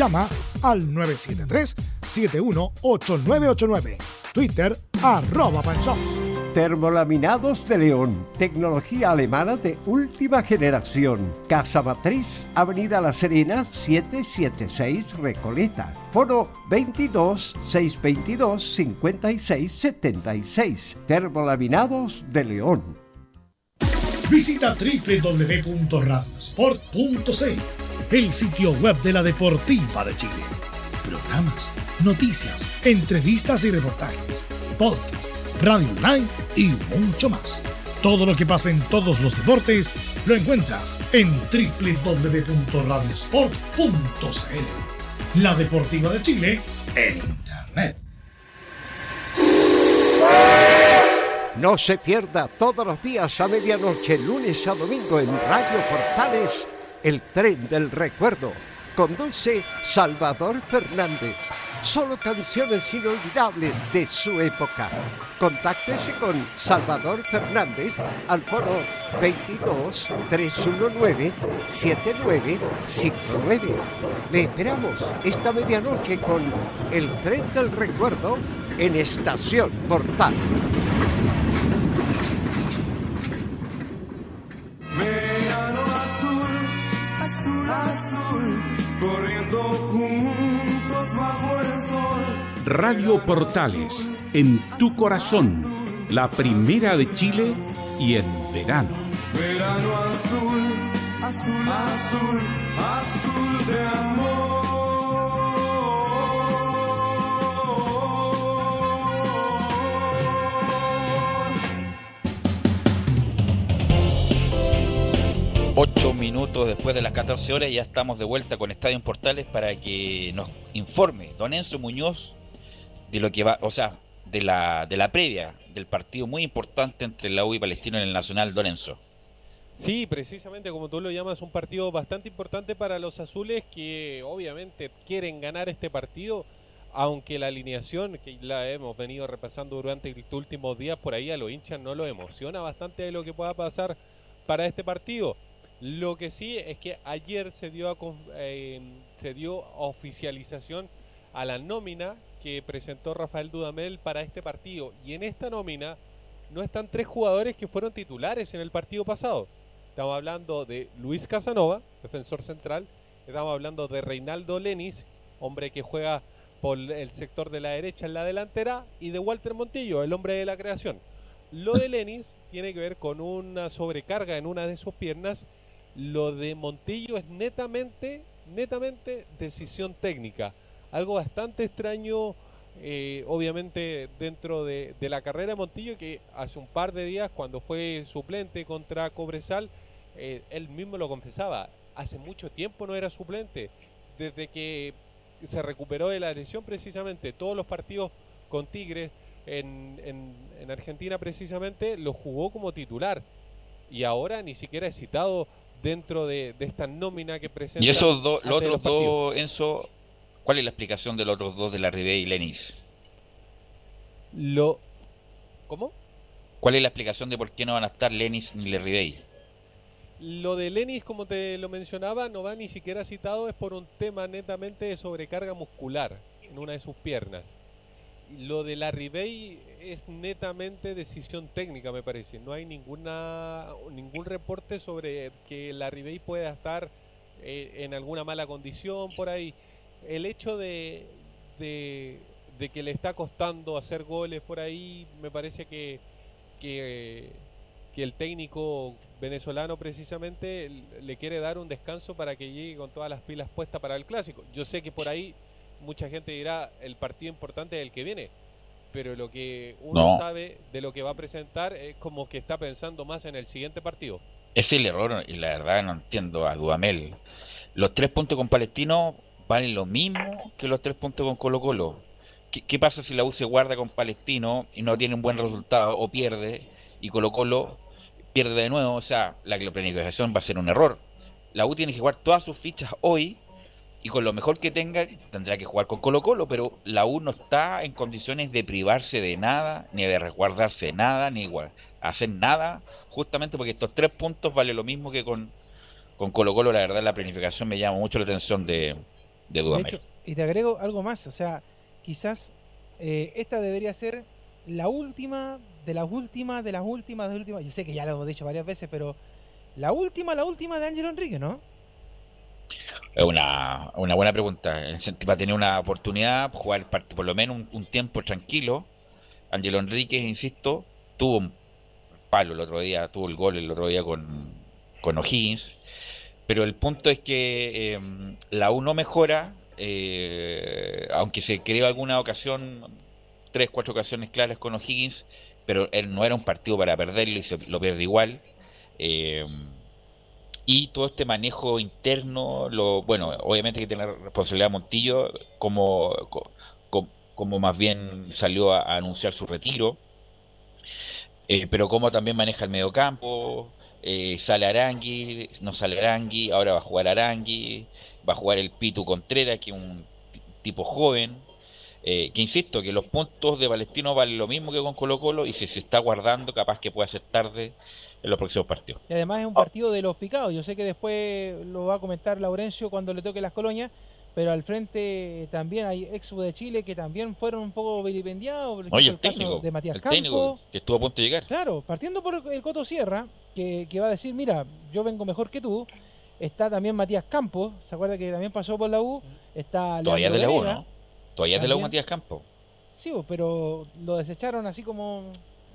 Llama al 973-718989. Twitter arroba panchón. Termolaminados de León, tecnología alemana de última generación. Casa Matriz, Avenida La Serena, 776 Recoleta. Foro 22 622 56 76. Termolaminados de León. Visita www.radiosport.cl, el sitio web de la Deportiva de Chile. Programas, noticias, entrevistas y reportajes, podcast, radio online y mucho más. Todo lo que pasa en todos los deportes lo encuentras en www.radiosport.cl. La Deportiva de Chile en Internet. No se pierda todos los días a medianoche, lunes a domingo en Radio Portales, El tren del recuerdo. Conduce Salvador Fernández. Solo canciones inolvidables de su época. Contáctese con Salvador Fernández al foro 22 319 7959. Le esperamos esta medianoche con El tren del recuerdo en Estación Portal. Azul, azul, corriendo juntos bajo el sol. Radio Portales, en tu corazón, la primera de Chile y en verano. Verano azul, azul, azul, azul de amor. Ocho minutos después de las 14 horas ya estamos de vuelta con Estadio en Portales para que nos informe don Enzo Muñoz de lo que va, o sea, de la, de la previa del partido muy importante entre la U y Palestino en el Nacional, don Enzo. Sí, precisamente como tú lo llamas, un partido bastante importante para los azules que obviamente quieren ganar este partido, aunque la alineación que la hemos venido repasando durante los últimos días por ahí a los hinchas no lo emociona bastante de lo que pueda pasar para este partido. Lo que sí es que ayer se dio, a, eh, se dio oficialización a la nómina que presentó Rafael Dudamel para este partido. Y en esta nómina no están tres jugadores que fueron titulares en el partido pasado. Estamos hablando de Luis Casanova, defensor central. Estamos hablando de Reinaldo Lenis, hombre que juega por el sector de la derecha en la delantera. Y de Walter Montillo, el hombre de la creación. Lo de Lenis tiene que ver con una sobrecarga en una de sus piernas. Lo de Montillo es netamente, netamente decisión técnica. Algo bastante extraño, eh, obviamente, dentro de, la carrera de Montillo, que hace un par de días, cuando fue suplente contra Cobresal, eh, él mismo lo confesaba. Hace mucho tiempo no era suplente. Desde que se recuperó de la lesión, precisamente, todos los partidos con Tigres en, en- en Argentina, precisamente, los jugó como titular. Y ahora ni siquiera es citado dentro de, de esta nómina que presenta. Y esos dos, los otros dos, Enzo, ¿cuál es la explicación de los otros dos de la Ribe y Lenis? Lo... ¿Cómo? ¿Cuál es la explicación de por qué no van a estar Lenis ni Le Ribey? Lo de Lenis, como te lo mencionaba, no va ni siquiera citado, es por un tema netamente de sobrecarga muscular en una de sus piernas. Lo de la Ribey es netamente decisión técnica, me parece. No hay ninguna ningún reporte sobre que la Ribey pueda estar eh, en alguna mala condición por ahí. El hecho de, de, que le está costando hacer goles por ahí, me parece que, que, el técnico venezolano precisamente le quiere dar un descanso para que llegue con todas las pilas puestas para el clásico. Yo sé que por ahí mucha gente dirá el partido importante es el que viene, pero lo que uno No. sabe de lo que va a presentar es como que está pensando más en el siguiente partido. Es el error y la verdad no entiendo a Dudamel. Los tres puntos con Palestino valen lo mismo que los tres puntos con Colo Colo. ¿Qué, qué pasa si la U se guarda con Palestino y no tiene un buen resultado o pierde y Colo Colo pierde de nuevo? O sea, la planificación va a ser un error. La U tiene que jugar todas sus fichas hoy y con lo mejor que tenga tendrá que jugar con Colo Colo, pero la U no está en condiciones de privarse de nada, ni de resguardarse de nada, ni igual, hacer nada, justamente porque estos tres puntos vale lo mismo que con, con Colo Colo, la verdad la planificación me llama mucho la atención de, de De Dudamel. hecho, y te agrego algo más, o sea, quizás eh, esta debería ser la última, de las últimas, de las últimas, de las últimas. Yo sé que ya lo hemos dicho varias veces, pero la última, la última de Ángelo Enrique, ¿no? Es una, una buena pregunta. En el sentido, Va a tener una oportunidad, jugar por lo menos un, tiempo tranquilo. Angelo Enríquez, insisto, tuvo un palo el otro día, tuvo el gol el otro día con, con O'Higgins. Pero el punto es que eh, la U no mejora, eh, aunque se creó alguna ocasión, tres, cuatro ocasiones claras con O'Higgins, pero él no era un partido para perderlo y se lo pierde igual. Eh, y todo este manejo interno, lo bueno, obviamente que tiene la responsabilidad Montillo, como, co- co- como, más bien salió a, anunciar su retiro, eh, pero cómo también maneja el mediocampo, eh, sale Arangui, no sale Arangui, ahora va a jugar Arangui, va a jugar el Pitu Contreras, que es un tipo joven, eh, que insisto, que los puntos de Palestino valen lo mismo que con Colo Colo y si se está guardando, capaz que pueda ser tarde en los próximos partidos. Y además es un partido de los picados. Yo sé que después lo va a comentar Laurencio cuando le toque las colonias, pero al frente también hay ex de Chile que también fueron un poco vilipendiados. Oye, el caso técnico, de Matías el Campo. técnico que estuvo a punto de llegar. Claro, partiendo por el Coto Sierra, que, que va a decir, mira, yo vengo mejor que tú. Está también Matías Campos, ¿se acuerda que también pasó por la U? Está Todavía es de la U. ¿no? Todavía es de la U. Matías Campo. Sí, pero lo desecharon así como...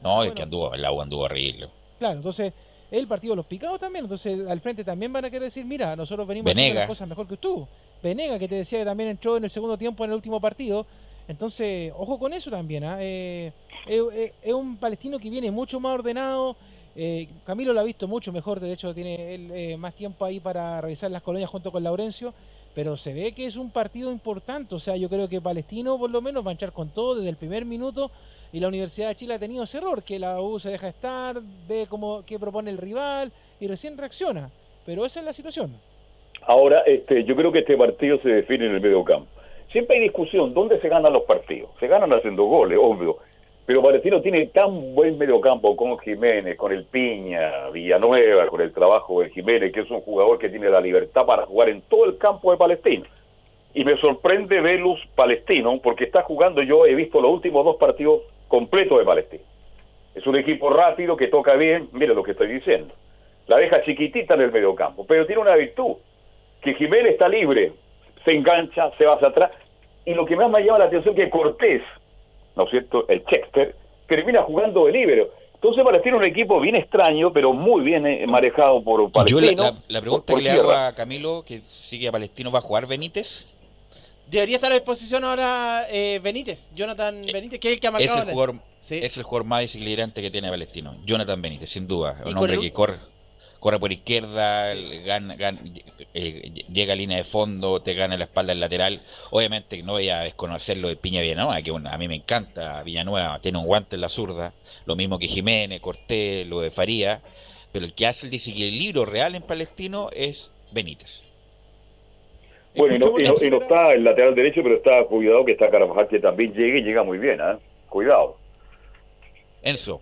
No, es que anduvo, la U anduvo horrible. Claro, entonces el partido de los picados también, entonces al frente también van a querer decir, mira, nosotros venimos haciendo Venega. las cosas mejor que tú. Venega, que te decía que también entró en el segundo tiempo en el último partido. Entonces, ojo con eso también. ¿ah? Eh, eh, eh, es un palestino que viene mucho más ordenado. Eh, Camilo lo ha visto mucho mejor, de hecho tiene él eh, más tiempo ahí para revisar las colonias junto con Laurencio, pero se ve que es un partido importante, o sea, yo creo que Palestino por lo menos va a entrar con todo desde el primer minuto y la Universidad de Chile ha tenido ese error, que la U se deja estar, ve cómo, qué propone el rival y recién reacciona, pero esa es la situación. Ahora, este, yo creo que este partido se define en el medio campo. Siempre hay discusión, ¿dónde se ganan los partidos? Se ganan haciendo goles, obvio. Pero Palestino tiene tan buen medio campo con Jiménez, con el Piña, Villanueva, con el trabajo de Jiménez, que es un jugador que tiene la libertad para jugar en todo el campo de Palestino. Y me sorprende Velus Palestino, porque está jugando, yo he visto los últimos dos partidos completos de Palestino. Es un equipo rápido que toca bien, mire lo que estoy diciendo. La deja chiquitita en el medio campo, pero tiene una virtud, que Jiménez está libre, se engancha, se va hacia atrás, y lo que más me llama la atención es que Cortés, ¿no es cierto?, el Chester, termina jugando de libero. Entonces Palestino es un equipo bien extraño, pero muy bien eh, manejado por Yo Palestino. la, la- la pregunta por que le hago tierra. a Camilo, que sigue a Palestino, ¿va a jugar Benítez? Debería estar a disposición ahora eh, Benítez, Jonathan Benítez, que es el que ha Es marcado. el, la- jugador, Sí. es el jugador más desequilibrante que tiene Palestino. Jonathan Benítez, sin duda. Un hombre el- que corre, corre por izquierda, gana- gana- eh, llega a línea de fondo, te gana la espalda el lateral. Obviamente no voy a desconocer lo de Piña Villanueva, que bueno, a mí me encanta Villanueva, tiene un guante en la zurda, lo mismo que Jiménez, Cortés, lo de Faría, pero el que hace el desequilibrio real en Palestino es Benítez. Bueno, y no, y no- y no está el lateral derecho, pero está cuidado que está Carvajal, que también llega y llega muy bien, ¿ah? Cuidado. Enzo.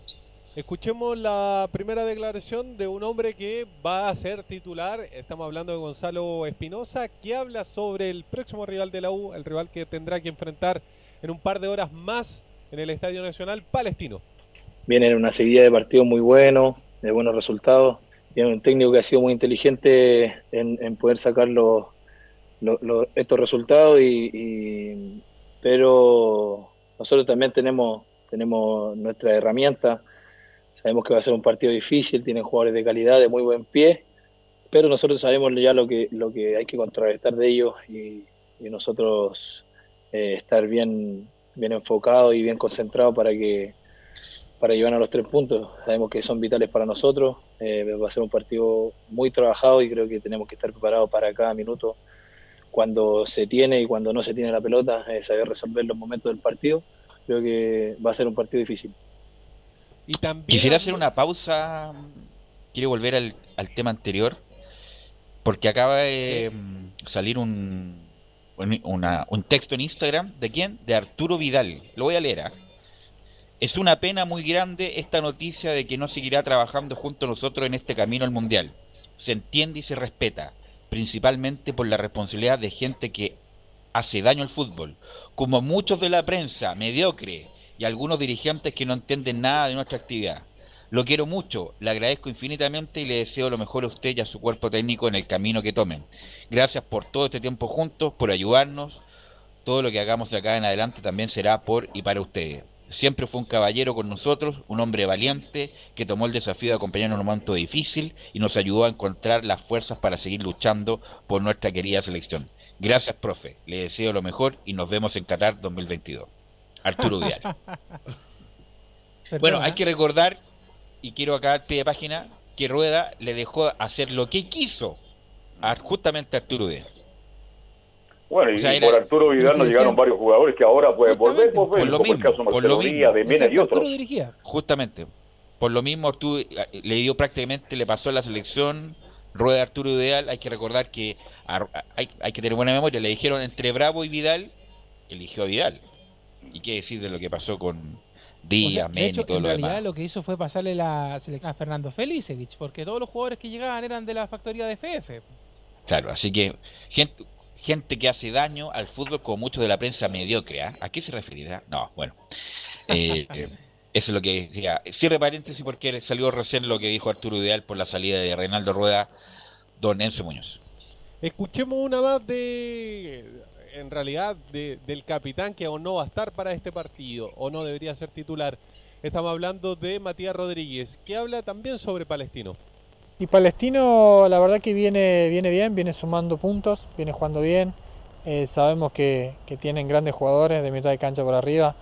Escuchemos la primera declaración de un hombre que va a ser titular. Estamos hablando de Gonzalo Espinosa, que habla sobre el próximo rival de la U, el rival que tendrá que enfrentar en un par de horas más en el Estadio Nacional Palestino. Viene una seguida de partidos muy buenos, de buenos resultados. Tiene un técnico que ha sido muy inteligente en, en poder sacar los, los- los- estos resultados, y, y- pero nosotros también tenemos, tenemos nuestra herramienta. Sabemos que va a ser un partido difícil, tienen jugadores de calidad, de muy buen pie, pero nosotros sabemos ya lo que, lo que hay que contrarrestar de ellos y, nosotros eh, estar bien, bien enfocados y bien concentrados para que para llevarnos los tres puntos. Sabemos que son vitales para nosotros. eh, va a ser un partido muy trabajado y creo que tenemos que estar preparados para cada minuto cuando se tiene y cuando no se tiene la pelota, eh, saber resolver los momentos del partido. Creo que va a ser un partido difícil. Y también Quisiera hacer una pausa. Quiero volver al, al tema anterior. Porque acaba de mm, salir un, un, una- un texto en Instagram. ¿De quién? De Arturo Vidal. Lo voy a leer. ¿ah? Es una pena muy grande esta noticia de que no seguirá trabajando junto a nosotros en este camino al Mundial. Se entiende y se respeta, principalmente por la responsabilidad de gente que hace daño al fútbol, como muchos de la prensa mediocre y algunos dirigentes que no entienden nada de nuestra actividad. Lo quiero mucho, le agradezco infinitamente y le deseo lo mejor a usted y a su cuerpo técnico en el camino que tomen. Gracias por todo este tiempo juntos, por ayudarnos. Todo lo que hagamos de acá en adelante también será por y para ustedes. Siempre fue un caballero con nosotros, un hombre valiente que tomó el desafío de acompañarnos en un momento difícil y nos ayudó a encontrar las fuerzas para seguir luchando por nuestra querida selección. Gracias, profe. Le deseo lo mejor y nos vemos en Qatar 2022. Arturo Vidal. *laughs* Bueno, hay que recordar, y quiero acá al pie de página, que Rueda le dejó hacer lo que quiso a justamente a Arturo Vidal. Bueno, y, O sea, y era- por Arturo Vidal nos llegaron varios jugadores que ahora pueden volver, pues, Por lo el mismo, caso por lo mismo. de Mena y otros. dirigía. Justamente. por lo mismo Arturo le dio prácticamente, le pasó a la selección, rueda de Arturo Ideal, hay que recordar que a- hay, hay que tener buena memoria, le dijeron entre Bravo y Vidal, eligió a Vidal. ¿Y qué decir de lo que pasó con O Díaz, sea, de hecho, y todo en lo realidad demás? lo que hizo fue pasarle la selección a Fernando Felicevich, porque todos los jugadores que llegaban eran de la factoría de FF. Claro, así que gente, gente que hace daño al fútbol como mucho de la prensa mediocre. ¿ah? ¿A qué se referirá? No, bueno. Eh, *laughs* eh, eso es lo que decía. Cierre paréntesis porque salió recién lo que dijo Arturo Ideal por la salida de Reinaldo Rueda, don Enzo Muñoz. Escuchemos una más de, en realidad, de- del capitán que o no va a estar para este partido, o no debería ser titular. Estamos hablando de Matías Rodríguez, que habla también sobre Palestino. Y Palestino, la verdad que viene, viene bien, viene sumando puntos, viene jugando bien. Eh, sabemos que, que tienen grandes jugadores de mitad de cancha por arriba,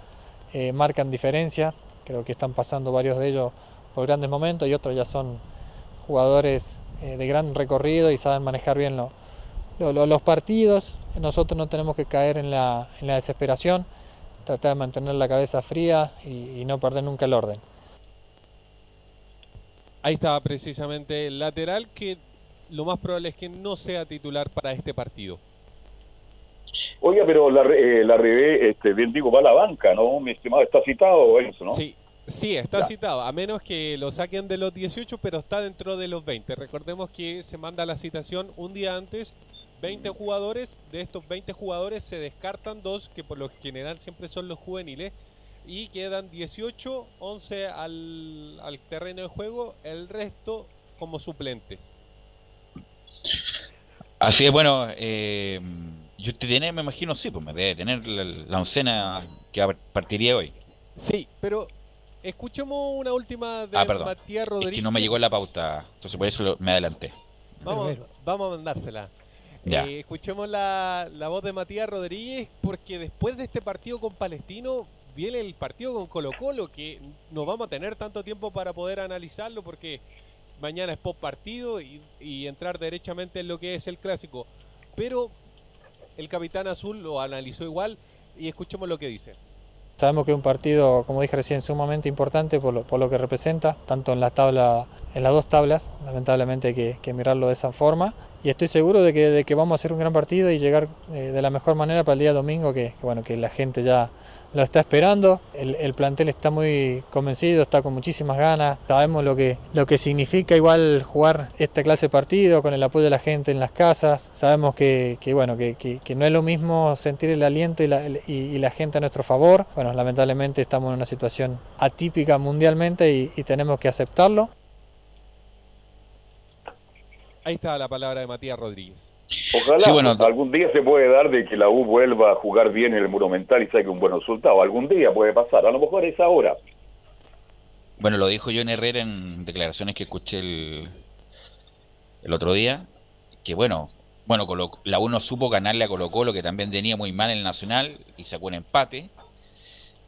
eh, marcan diferencia. Creo que están pasando varios de ellos por grandes momentos y otros ya son jugadores eh, de gran recorrido y saben manejar bien lo- lo- lo- los partidos. Nosotros no tenemos que caer en la, en la desesperación, tratar de mantener la cabeza fría y no perder nunca el orden. Ahí estaba precisamente el lateral que lo más probable es que no sea titular para este partido. Oiga, pero la, eh, la Rebe, este, bien digo, va a la banca, ¿no? Mi estimado, está citado eso, ¿no? Sí, sí, está Ya. citado, a menos que lo saquen de los 18, pero está dentro de los 20. Recordemos que se manda la citación un día antes, 20 jugadores, de estos 20 jugadores se descartan dos, que por lo general siempre son los juveniles, y quedan 18, 11 al, al terreno de juego, el resto como suplentes. Así es, bueno, eh, y usted tiene, me imagino, sí, pues me debe tener la, la oncena que partiría hoy. Sí, pero escuchemos una última de Ah, perdón. Matías Es Rodríguez. que no me llegó la pauta, entonces por eso lo- me adelanté. Vamos, vamos a mandársela. Ya. Eh, escuchemos la, la voz de Matías Rodríguez porque después de este partido con Palestino viene el partido con Colo Colo que no vamos a tener tanto tiempo para poder analizarlo porque mañana es post partido y, entrar derechamente en lo que es el clásico. Pero el capitán azul lo analizó igual y escuchemos lo que dice. Sabemos que es un partido, como dije recién, sumamente importante por lo, por lo que representa, tanto en la tabla, en las dos tablas, lamentablemente hay que, mirarlo de esa forma. Y estoy seguro de que, de que vamos a hacer un gran partido y llegar eh, de la mejor manera para el día domingo, que, bueno, que la gente ya lo está esperando. El, el plantel está muy convencido, está con muchísimas ganas. Sabemos lo que, lo que significa igual jugar esta clase de partido con el apoyo de la gente en las casas. Sabemos que, que, bueno, que, que- que no es lo mismo sentir el aliento y la, y- la gente a nuestro favor. Bueno, lamentablemente estamos en una situación atípica mundialmente y, y tenemos que aceptarlo. Ahí está la palabra de Matías Rodríguez. Ojalá Sí, bueno, algún día se puede dar de que la U vuelva a jugar bien en el Monumental y saque un buen resultado. Algún día puede pasar, a lo mejor es ahora. Bueno, lo dijo John Herrera en declaraciones que escuché el, el otro día, que bueno, bueno, Colo- la U no supo ganarle a Colo Colo, que también venía muy mal en el Nacional, y sacó un empate.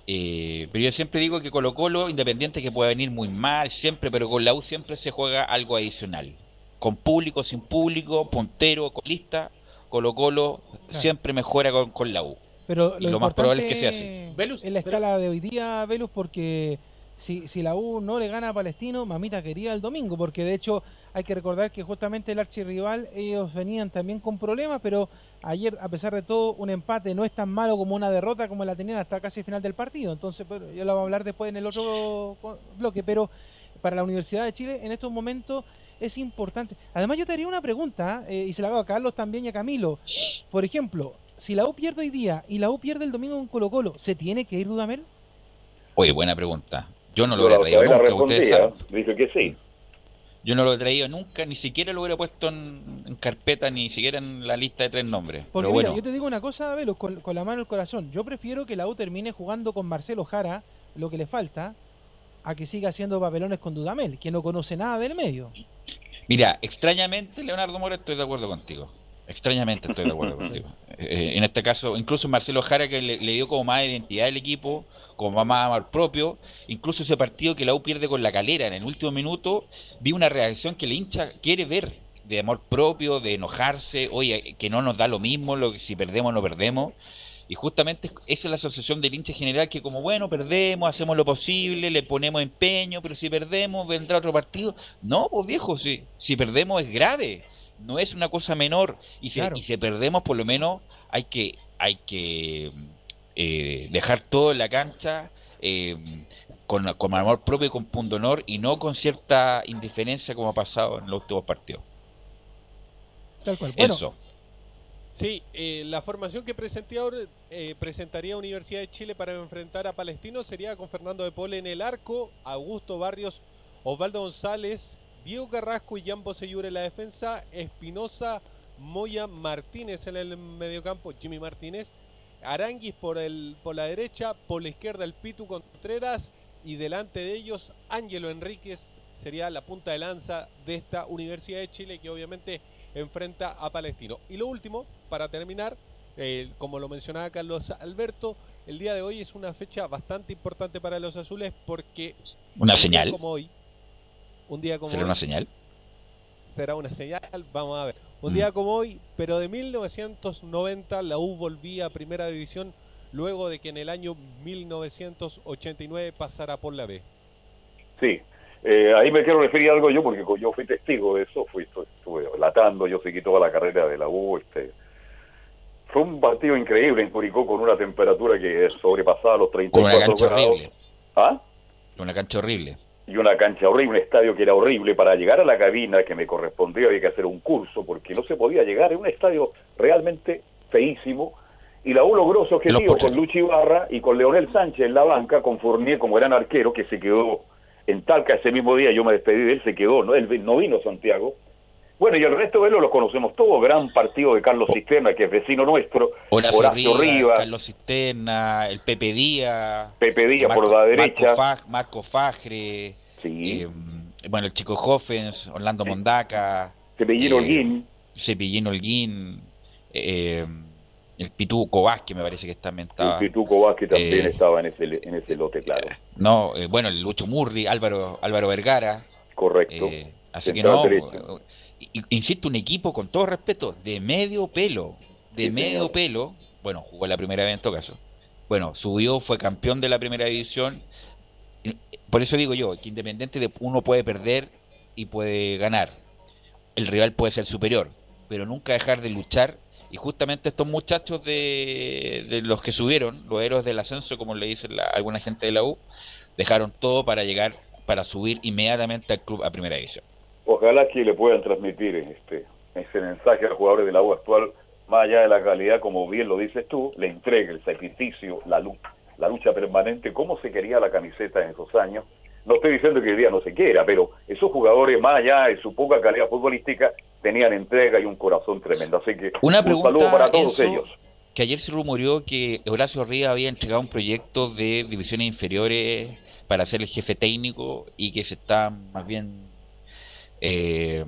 Eh, pero yo siempre digo que Colo Colo, independiente que pueda venir muy mal, siempre, pero con la U siempre se juega algo adicional. Con público, sin público, puntero, colista, Colo Colo siempre mejora con, con la U. Pero Y lo, lo más probable es que sea así. Es la escala de hoy día, Velus, porque si, si la U no le gana a Palestino, mamita quería el domingo, porque de hecho hay que recordar que justamente el archirrival, ellos venían también con problemas, pero ayer, a pesar de todo, un empate no es tan malo como una derrota como la tenían hasta casi el final del partido. Entonces, bueno, ya lo vamos a hablar después en el otro bloque, pero para la Universidad de Chile en estos momentos es importante. Además, yo te haría una pregunta, eh, y se la hago a Carlos también y a Camilo. Por ejemplo, si la U pierde hoy día y la U pierde el domingo con Colo Colo, ¿se tiene que ir Dudamel? Oye, buena pregunta. Yo no lo hubiera traído nunca, ustedes respondí, saben. ¿eh? dije que sí. Yo no lo he traído nunca, ni siquiera lo hubiera puesto en, en carpeta, ni siquiera en la lista de tres nombres. Porque Pero mira, bueno, yo te digo una cosa, Velo, con, con la mano en el corazón. Yo prefiero que la U termine jugando con Marcelo Jara, lo que le falta, a que siga haciendo papelones con Dudamel, que no conoce nada del medio. mira, extrañamente, Leonardo Mora, estoy de acuerdo contigo. Extrañamente estoy de acuerdo *laughs* contigo. Eh, en este caso, incluso Marcelo Jara, que le, le dio como más identidad al equipo, como más amor propio, incluso ese partido que la U pierde con la calera en el último minuto, vi una reacción que el hincha quiere ver, de amor propio, de enojarse, oye, que no nos da lo mismo, lo que si perdemos no perdemos. Y justamente esa es la asociación del hincha general que como, bueno, perdemos, hacemos lo posible, le ponemos empeño, pero si perdemos vendrá otro partido. No, pues viejo, si, si perdemos es grave, no es una cosa menor. Y si, y si perdemos, por lo menos hay que, hay que eh, dejar todo en la cancha. Eh, con, con amor propio y con punto honor y no con cierta indiferencia como ha pasado en los últimos partidos. Tal cual. Eso. Sí, eh, la formación que eh, presentaría Universidad de Chile para enfrentar a Palestino sería con Fernando de Pole en el arco, Augusto Barrios, Osvaldo González, Diego Carrasco y Jan Boseyur en la defensa, Espinosa, Moya Martínez en el mediocampo, Jimmy Martínez, Aranguis por, el, por la derecha, por la izquierda el Pitu Contreras y delante de ellos Ángelo Enríquez sería la punta de lanza de esta Universidad de Chile que obviamente enfrenta a Palestino. Y lo último, para terminar, eh, como lo mencionaba Carlos Alberto, el día de hoy es una fecha bastante importante para los azules porque... ¿Una un día señal? Como hoy, un día como ¿Será hoy, una señal? será una señal, vamos a ver. Un Mm. día como hoy, pero de 1990 la U volvía a Primera División luego de que en el año 1989 pasara por la B. Sí, eh, ahí me quiero referir a algo yo, porque yo fui testigo de eso, fui, estuve relatando, yo seguí toda la carrera de la U, este, fue un partido increíble en Curicó con una temperatura que sobrepasaba los Con 34 una cancha grados. horrible. ¿Ah? Una cancha horrible. y una cancha horrible, un estadio que era horrible. Para llegar a la cabina que me correspondía había que hacer un curso porque no se podía llegar. Era un estadio realmente feísimo. Y la U logró su objetivo con Luchi Barra y con Leonel Sánchez en la banca, con Fournier como gran arquero, que se quedó en Talca ese mismo día. Yo me despedí de él, se quedó, ¿no? Él no vino a Santiago. Bueno, y el resto de él lo conocemos todos. Gran partido de Carlos Cisterna, que es vecino nuestro. Horacio, Horacio Rivas. Carlos Cisterna, el Pepe Díaz. Pepe Díaz por Marco- la derecha. Marco, Faj- Marco Fajre. eh, bueno, el chico Hoffens, Orlando Mondaca. Cepillín eh, Holguín. Cepillín Holguín. eh, el Pituco Vázquez me parece que también estaba. El Pituco Vázquez también eh, estaba en ese, en ese lote, claro. No, eh, bueno, el Lucho Murri, Álvaro, Álvaro Vergara. Correcto. Así que no, derecho. Insisto, un equipo con todo respeto, de medio pelo, de Sí, medio pelo, bueno, jugó la primera vez en todo caso. Bueno, subió, fue campeón de la primera división. Por eso digo yo, que independiente de uno puede perder y puede ganar, el rival puede ser superior, pero nunca dejar de luchar. Y justamente estos muchachos de, de los que subieron, los héroes del ascenso, como le dice la- alguna gente de la U, dejaron todo para llegar, para subir inmediatamente al club a primera división. Ojalá que le puedan transmitir este, ese mensaje a los jugadores de la U actual, más allá de la calidad, como bien lo dices tú, le entregue el sacrificio, la lucha, la lucha permanente, cómo se quería la camiseta en esos años. No estoy diciendo que hoy día no se quiera, pero esos jugadores, más allá de su poca calidad futbolística, tenían entrega y un corazón tremendo. Así que Una un pregunta, saludo para todos Enzo, ellos. que ayer se rumoreó que Horacio Rivas había entregado un proyecto de divisiones inferiores para ser el jefe técnico y que se está más bien eh,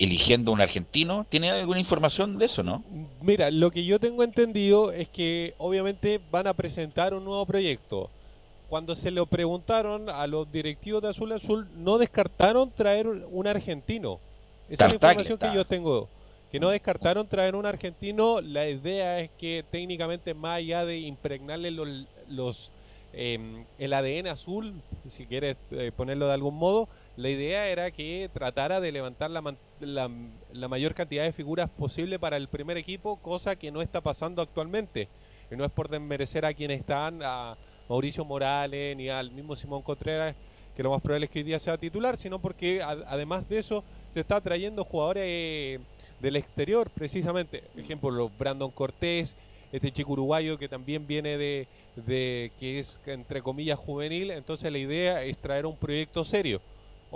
eligiendo un argentino. ¿Tiene alguna información de eso, no? Mira, lo que yo tengo entendido es que obviamente van a presentar un nuevo proyecto. Cuando se lo preguntaron a los directivos de Azul Azul, no descartaron traer un argentino. Esa es la información que está. yo tengo. Que no descartaron traer un argentino. La idea es que técnicamente más allá de impregnarle los, los, em, el ADN azul, si quieres eh, ponerlo de algún modo, la idea era que tratara de levantar la, la, mayor cantidad de figuras posible para el primer equipo, cosa que no está pasando actualmente. Y no es por desmerecer a quienes están, a Mauricio Morales ni al mismo Simón Contreras, que lo más probable es que hoy día sea titular, sino porque además de eso se está trayendo jugadores eh, del exterior, precisamente. Ejemplo, los Brandon Cortés, este chico uruguayo que también viene de que es entre comillas juvenil. Entonces la idea es traer un proyecto serio.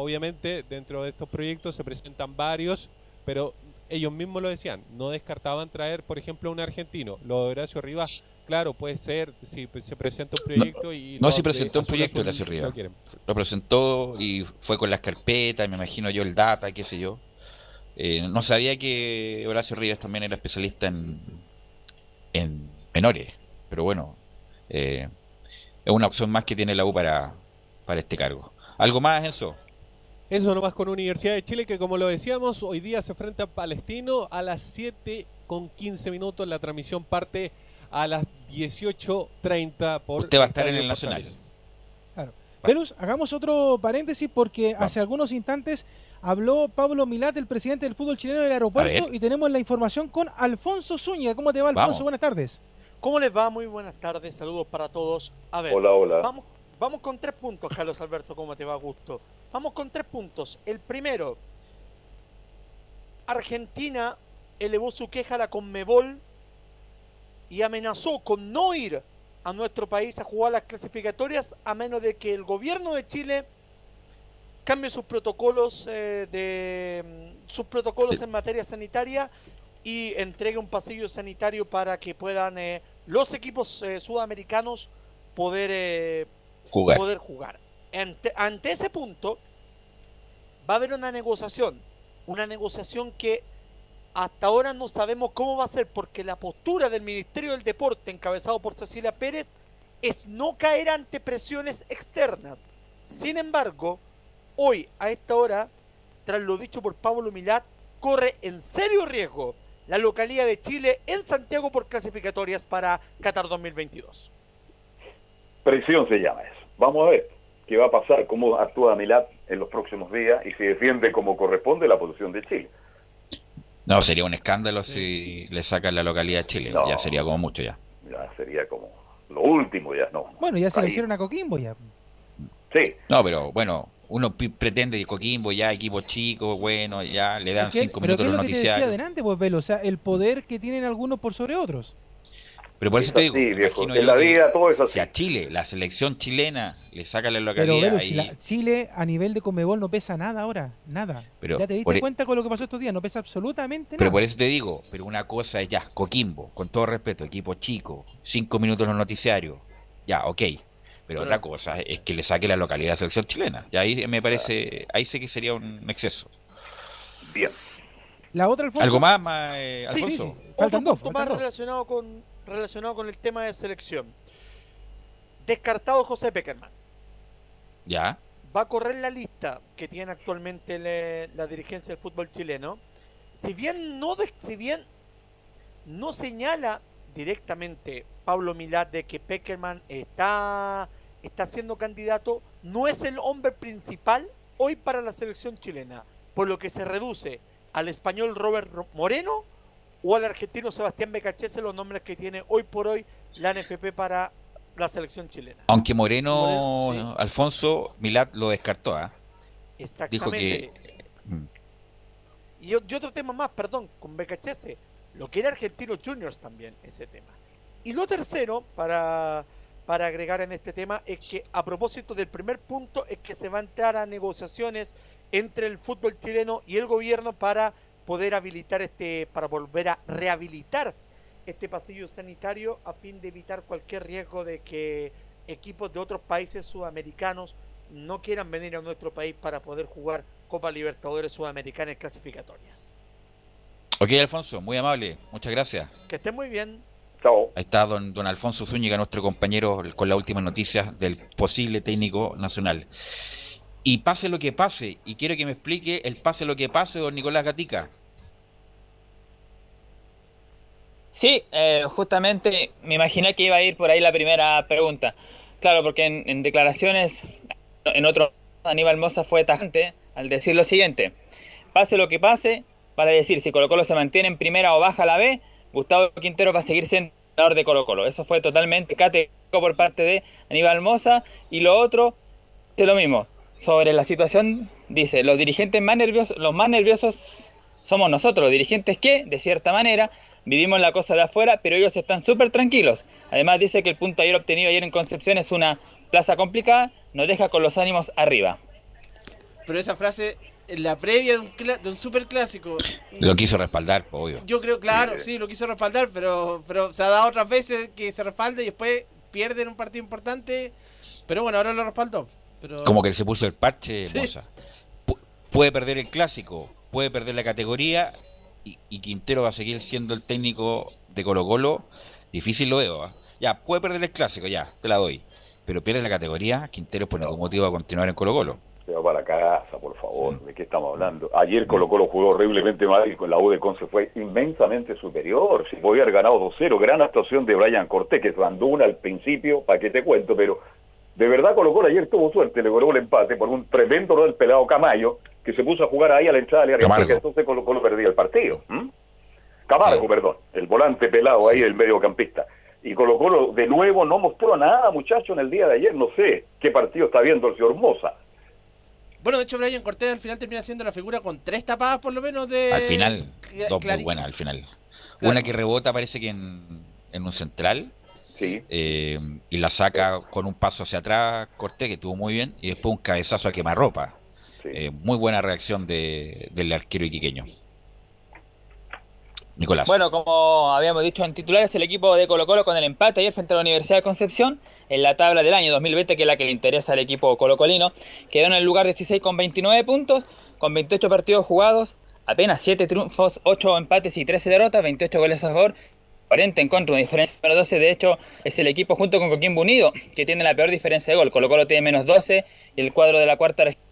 Obviamente dentro de estos proyectos se presentan varios, pero ellos mismos lo decían, no descartaban traer, por ejemplo, un argentino. Lo de Horacio Rivas, claro, puede ser si se presenta un proyecto y... No, si presentó un proyecto Horacio lo Rivas. Lo presentó y fue con las carpetas, me imagino yo el data, qué sé yo. Eh, no sabía que Horacio Rivas también era especialista en, en menores, pero bueno, eh, es una opción más que tiene la U para, para este cargo. ¿Algo más, Enzo? Eso nomás con Universidad de Chile, que como lo decíamos, hoy día se enfrenta a Palestino a las 7 con 15 minutos. La transmisión parte a las 18.30 por Usted va a estar en el Nacional. Claro. Velus, hagamos otro paréntesis porque hace algunos instantes habló Pablo Milat, el presidente del fútbol chileno del aeropuerto, y tenemos la información con Alfonso Zúñiga. ¿Cómo te va, Alfonso? Vamos. Buenas tardes. ¿Cómo les va? Muy buenas tardes, saludos para todos. A ver, Hola, hola. Vamos, vamos con tres puntos, Carlos Alberto, ¿cómo te va, gusto? Vamos con tres puntos. El primero, Argentina elevó su queja a la Conmebol y amenazó con no ir a nuestro país a jugar las clasificatorias a menos de que el gobierno de Chile cambie sus protocolos eh, de mm, sus protocolos en materia sanitaria y entregue un pasillo sanitario para que puedan eh, los equipos eh, sudamericanos poder Jugar. poder jugar. Ante, ante ese punto va a haber una negociación, una negociación que hasta ahora no sabemos cómo va a ser porque la postura del Ministerio del Deporte encabezado por Cecilia Pérez es no caer ante presiones externas. Sin embargo, hoy a esta hora, tras lo dicho por Pablo Milat, corre en serio riesgo la localidad de Chile en Santiago por clasificatorias para Qatar 2022. Presión se llama eso. Vamos a ver qué va a pasar, cómo actúa Milat en los próximos días y si defiende como corresponde la posición de Chile. No, sería un escándalo si le sacan la localidad a Chile. No. Ya sería como mucho ya. Ya sería como lo último, ya no. Bueno, ya se lo Ahí. hicieron a Coquimbo ya. Sí. No, pero bueno, uno pretende que Coquimbo ya, equipo chico, bueno, ya le dan ¿Qué- cinco pero minutos ¿qué es lo que te decía adelante, pues, Velo? O sea, el poder que tienen algunos por sobre otros. Pero por eso Es te digo, me viejo. En la vida todo es así. Si a Chile, la selección chilena, le saca la Pero, localidad Velo, ahí, si la- Chile a nivel de Comebol no pesa nada ahora. Nada. Pero ya te diste por e- cuenta con lo que pasó estos días. No pesa absolutamente Pero nada. por eso te digo, pero una cosa es ya, Coquimbo, con todo respeto, equipo chico, cinco minutos en los noticiarios, ya, ok. Pero Pero otra cosa es que le saque la localidad a la selección chilena. Y ahí me parece, ahí sé que sería un exceso. Bien. La otra, Alfonso. ¿Algo más, ma- eh, Sí, Alfonso? sí, sí. Faltan Otro dos, faltan más dos. relacionado con, relacionado con el tema de selección. Descartado José Peckerman. Ya. Va a correr la lista que tiene actualmente le- la dirigencia del fútbol chileno. Si bien no, de- si bien no señala directamente Pablo Milat de que Peckerman está, está siendo candidato, no es el hombre principal hoy para la selección chilena, por lo que se reduce al español Robert Ro- Moreno o al argentino Sebastián Becachese los nombres que tiene hoy por hoy la NFP para la selección chilena. Aunque Moreno, Moreno, Alfonso Milat lo descartó, ¿ah? Dijo Exactamente. que mm, Y, otro tema más, perdón, con Becachese, lo que era Argentinos Juniors también, ese tema. Y lo tercero, para, para agregar en este tema, es que a propósito del primer punto, es que se va a entrar a negociaciones entre el fútbol chileno y el gobierno para poder habilitar este, para volver a rehabilitar este pasillo sanitario a fin de evitar cualquier riesgo de que equipos de otros países sudamericanos no quieran venir a nuestro país para poder jugar Copa Libertadores Sudamericanas clasificatorias. Ok, Alfonso, muy amable, muchas gracias. Que estén muy bien. Chao. Ahí está don, don Alfonso Zúñiga, nuestro compañero, con la última noticia del posible técnico nacional. Y pase lo que pase, y quiero que me explique el pase lo que pase, don Nicolás Gatica. Sí, eh, justamente me imaginé que iba a ir por ahí la primera pregunta. Claro, porque en, declaraciones, en otro, Aníbal Mosa fue tajante al decir lo siguiente. Pase lo que pase, para decir si Colo Colo se mantiene en primera o baja la B, Gustavo Quintero va a seguir siendo entrenador de Colo Colo. Eso fue totalmente categórico por parte de Aníbal Mosa. Y lo otro, de lo mismo. Sobre la situación, dice, los dirigentes más nerviosos, los más nerviosos somos nosotros, los dirigentes que, de cierta manera, vivimos la cosa de afuera, pero ellos están súper tranquilos. Además dice que el punto ayer obtenido ayer en Concepción es una plaza complicada, nos deja con los ánimos arriba. Pero esa frase, en la previa de un, de un super clásico, Lo quiso respaldar, obvio. yo creo, claro, sí, lo quiso respaldar, pero, pero se ha dado otras veces que se respalda y después pierden un partido importante. Pero bueno, ahora lo respaldó. Pero... Como que se puso el parche, Sí. Moza. Pu- puede perder el clásico, puede perder la categoría, y, y Quintero va a seguir siendo el técnico de Colo Colo. Difícil lo veo. ¿ah? Ya, puede perder el clásico, ya, te la doy. Pero pierde la categoría, Quintero por ningún motivo va a continuar en Colo Colo. Se va para casa, por favor. ¿De qué estamos hablando? Ayer Colo Colo jugó horriblemente mal y con la U de Conce fue inmensamente superior. Si podía haber ganado 2-0, gran actuación de Brian Cortés, que mandó una al principio, para que te cuento, pero de verdad Colo Colo ayer tuvo suerte, le logró el empate por un tremendo error del pelado Camayo, que se puso a jugar ahí a la entrada del área Camargo. chica, entonces Colo Colo perdía el partido. Camargo, perdón, el volante pelado ahí del mediocampista. Y Colo Colo de nuevo no mostró nada, muchacho, en el día de ayer. No sé qué partido está viendo el señor Moza. Bueno, de hecho, Brian Cortés al final termina siendo la figura con tres tapadas por lo menos de. Al final, dos muy buenas al final. Claro. Una que rebota parece que en, en un central. Sí. eh, y la saca con un paso hacia atrás Cortés, que estuvo muy bien. Y después un cabezazo a quemarropa. Eh, muy buena reacción de, del arquero iquiqueño. Nicolás. Bueno, como habíamos dicho en titulares, el equipo de Colo Colo con el empate ayer frente a la Universidad de Concepción en la tabla del año 2020, que es la que le interesa al equipo colocolino, quedó en el lugar 16 con 29 puntos, con 28 partidos jugados, apenas 7 triunfos, 8 empates y 13 derrotas, 28 goles a favor, 40 en contra, una diferencia de menos 12. De hecho, es el equipo junto con Coquimbo Unido que tiene la peor diferencia de gol. Colo Colo tiene menos 12 y el cuadro de la cuarta región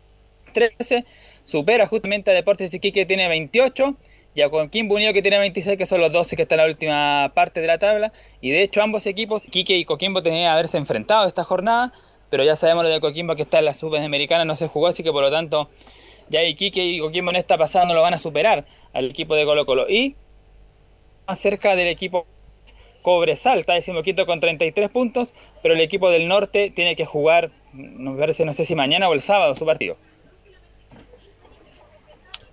13. Supera justamente a Deportes Iquique que tiene 28 y a Coquimbo Unido que tiene 26, que son los 12 que están en la última parte de la tabla. Y de hecho ambos equipos, Iquique y Coquimbo, tenían que haberse enfrentado esta jornada, pero ya sabemos lo de Coquimbo que está en la Sudamericana, no se jugó, así que por lo tanto ya Iquique y Coquimbo en esta pasada no lo van a superar al equipo de Colo Colo. Y cerca del equipo Cobresal, está decimoquinto con 33 puntos, pero el equipo del norte tiene que jugar, no, parece, no sé si mañana o el sábado su partido.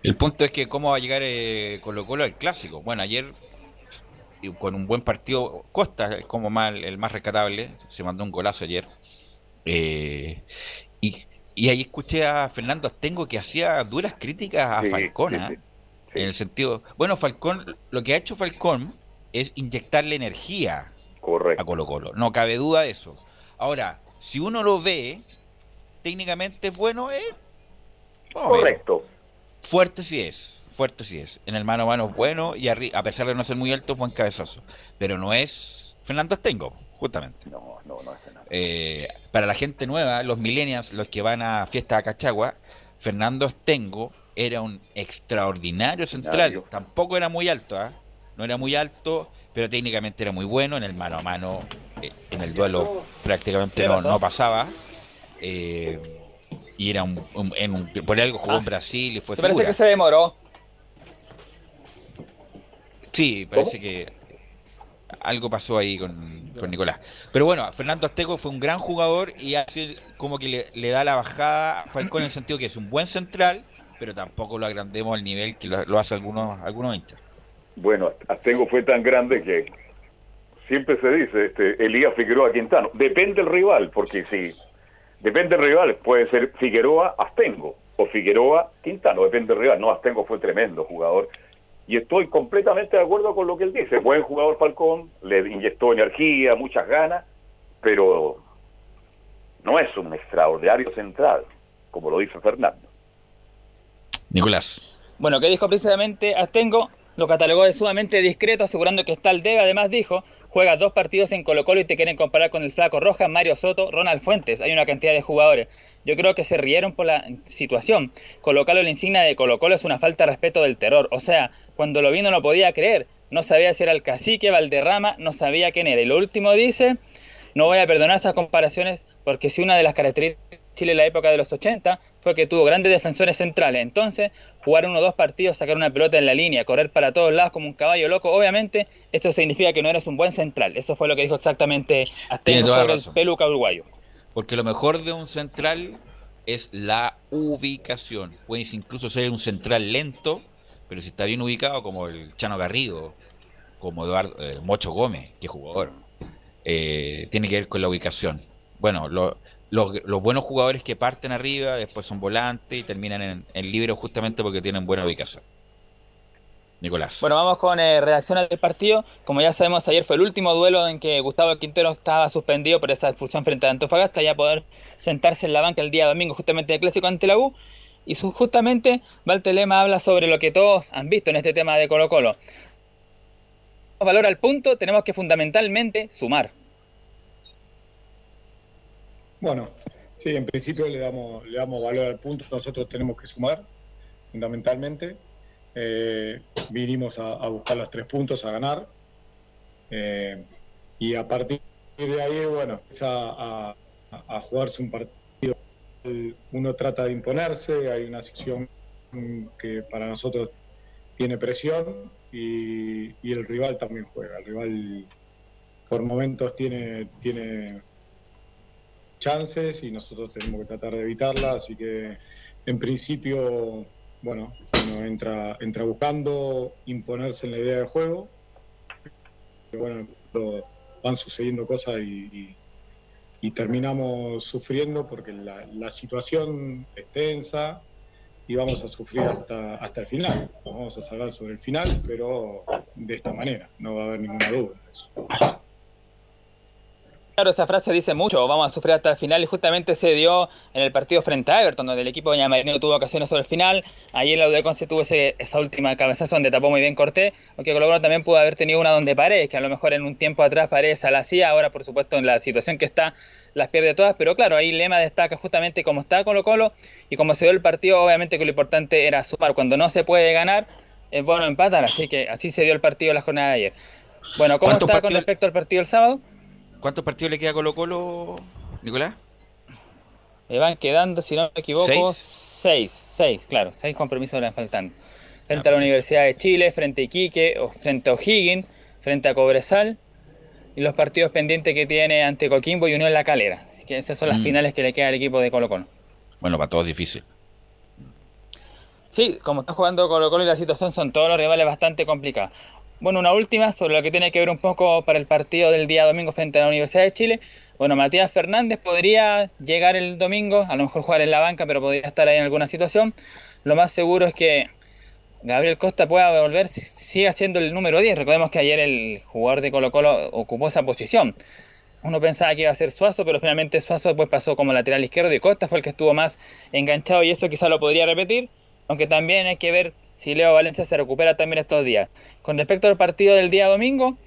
El punto es que cómo va a llegar eh, Colo Colo al clásico. Bueno, ayer y con un buen partido, Costa es como mal, el más rescatable, se mandó un golazo ayer. Eh, y, y ahí escuché a Fernando Astengo que hacía duras críticas a Sí, Falcón, sí, ¿ah? Sí, en el sentido, bueno, Falcón, lo que ha hecho Falcón es inyectarle energía a Colo Colo, no cabe duda de eso. Ahora, si uno lo ve, técnicamente es bueno, eh, a ver. Correcto. Fuerte sí es, fuerte sí es. En el mano a mano es bueno y a pesar de no ser muy alto, es buen cabezazo. Pero no es Fernando Estengo, justamente. No, no, no es nada. Eh, para la gente nueva, los millennials, los que van a fiesta a Cachagua, Fernando Estengo era un extraordinario central. Tampoco era muy alto, ¿ah? No era muy alto, pero técnicamente era muy bueno. En el mano a mano, eh, en el duelo prácticamente ¿Qué no, no pasaba. Eh, y era un, un- en un- por algo jugó en Brasil y fue Me parece figura. que se demoró. Sí, parece que algo pasó ahí con, con Nicolás. Pero bueno, Fernando Azteco fue un gran jugador y así como que le, le da la bajada a Falcón en el sentido que es un buen central, pero tampoco lo agrandemos al nivel que lo, hace algunos, algunos hinchas. Bueno, Astengo fue tan grande que siempre se dice, este, Elías Figueroa Quintano. Depende el rival, porque si depende el rival, puede ser Figueroa Astengo o Figueroa Quintano, depende del rival. No, Astengo fue tremendo jugador. Y estoy completamente de acuerdo con lo que él dice. Buen jugador Falcón, le inyectó energía, muchas ganas, pero no es un extraordinario central, como lo dice Fernando. Nicolás. Bueno, que dijo precisamente Astengo, lo catalogó de sumamente discreto, asegurando que está al debe. Además dijo, juegas dos partidos en Colo Colo y te quieren comparar con el Flaco Rojas, Mario Soto, Ronald Fuentes. Hay una cantidad de jugadores. Yo creo que se rieron por la situación. Colocarlo en la insignia de Colo Colo es una falta de respeto del terror. O sea, cuando lo vi no lo podía creer. No sabía si era el cacique, Valderrama, no sabía quién era. Y lo último dice, no voy a perdonar esas comparaciones porque si una de las características Chile en la época de los 80 fue que tuvo grandes defensores centrales. Entonces, jugar uno o dos partidos, sacar una pelota en la línea, correr para todos lados como un caballo loco, obviamente, esto significa que no eres un buen central. Eso fue lo que dijo exactamente Astengo sobre el peluca uruguayo. Porque lo mejor de un central es la ubicación. Puedes incluso ser un central lento, pero si está bien ubicado, como el Chano Garrido, como Eduardo eh, Mocho Gómez, que jugador, eh, tiene que ver con la ubicación. Bueno, lo- los, buenos jugadores que parten arriba, después son volantes y terminan en, en libero justamente porque tienen buena ubicación. Nicolás. Bueno, vamos con eh, reacciones del partido. Como ya sabemos, ayer fue el último duelo en que Gustavo Quintero estaba suspendido por esa expulsión frente a Antofagasta, ya poder sentarse en la banca el día domingo, justamente en el clásico ante la U. Y su- justamente Valtelema habla sobre lo que todos han visto en este tema de Colo Colo. Valor al punto, tenemos que fundamentalmente sumar. Bueno, Sí, en principio le damos, le damos valor al punto. Nosotros tenemos que sumar, fundamentalmente. Eh, vinimos a, buscar los tres puntos, a ganar. Eh, y a partir de ahí, bueno, empieza a, jugarse un partido. Uno trata de imponerse, hay una situación que para nosotros tiene presión y, y el rival también juega. El rival por momentos tiene, tiene chances y nosotros tenemos que tratar de evitarla, así que en principio, bueno, uno entra, entra buscando imponerse en la idea de juego, bueno, van sucediendo cosas y, terminamos sufriendo porque la, la situación es tensa y vamos a sufrir hasta, hasta el final. Vamos a salvar sobre el final, pero de esta manera, no va a haber ninguna duda de eso. Claro, esa frase dice mucho, vamos a sufrir hasta el final y justamente se dio en el partido frente a Everton, donde el equipo de Ñamarineo tuvo ocasiones sobre el final. Ayer la UD se tuvo ese- esa última cabezazo donde tapó muy bien Cortés, aunque Colo Colo también pudo haber tenido una donde Paredes, que a lo mejor en un tiempo atrás Paredes la hacía, ahora por supuesto en la situación que está las pierde todas, pero claro, ahí Lema destaca justamente cómo está Colo Colo y cómo se dio el partido, obviamente que lo importante era sumar, cuando no se puede ganar, es bueno empatar, así que así se dio el partido la jornada de ayer. Bueno, ¿cómo ¿Cuántos está con respecto al partido del sábado? ¿Cuántos partidos le queda a Colo Colo, Nicolás? Me van quedando, si no me equivoco, ¿Seis? seis, seis, claro, seis compromisos le faltan. Frente a la Universidad de Chile, frente a Iquique, o frente a O'Higgins, frente a Cobresal y los partidos pendientes que tiene ante Coquimbo y Unión La Calera. Así que esas son las Mm. finales que le queda al equipo de Colo Colo. Bueno, para todos difícil. Sí, como está jugando Colo Colo y la situación son todos los rivales bastante complicados. Bueno, una última sobre lo que tiene que ver un poco para el partido del día domingo frente a la Universidad de Chile. Bueno, Matías Fernández podría llegar el domingo, a lo mejor jugar en la banca, pero podría estar ahí en alguna situación. Lo más seguro es que Gabriel Costa pueda volver, si- siga siendo el número 10. Recordemos que ayer el jugador de Colo Colo ocupó esa posición. Uno pensaba que iba a ser Suazo, pero finalmente Suazo después pasó como lateral izquierdo y Costa fue el que estuvo más enganchado y eso quizá lo podría repetir, aunque también hay que ver si Leo Valencia se recupera también estos días. Con respecto al partido del día domingo,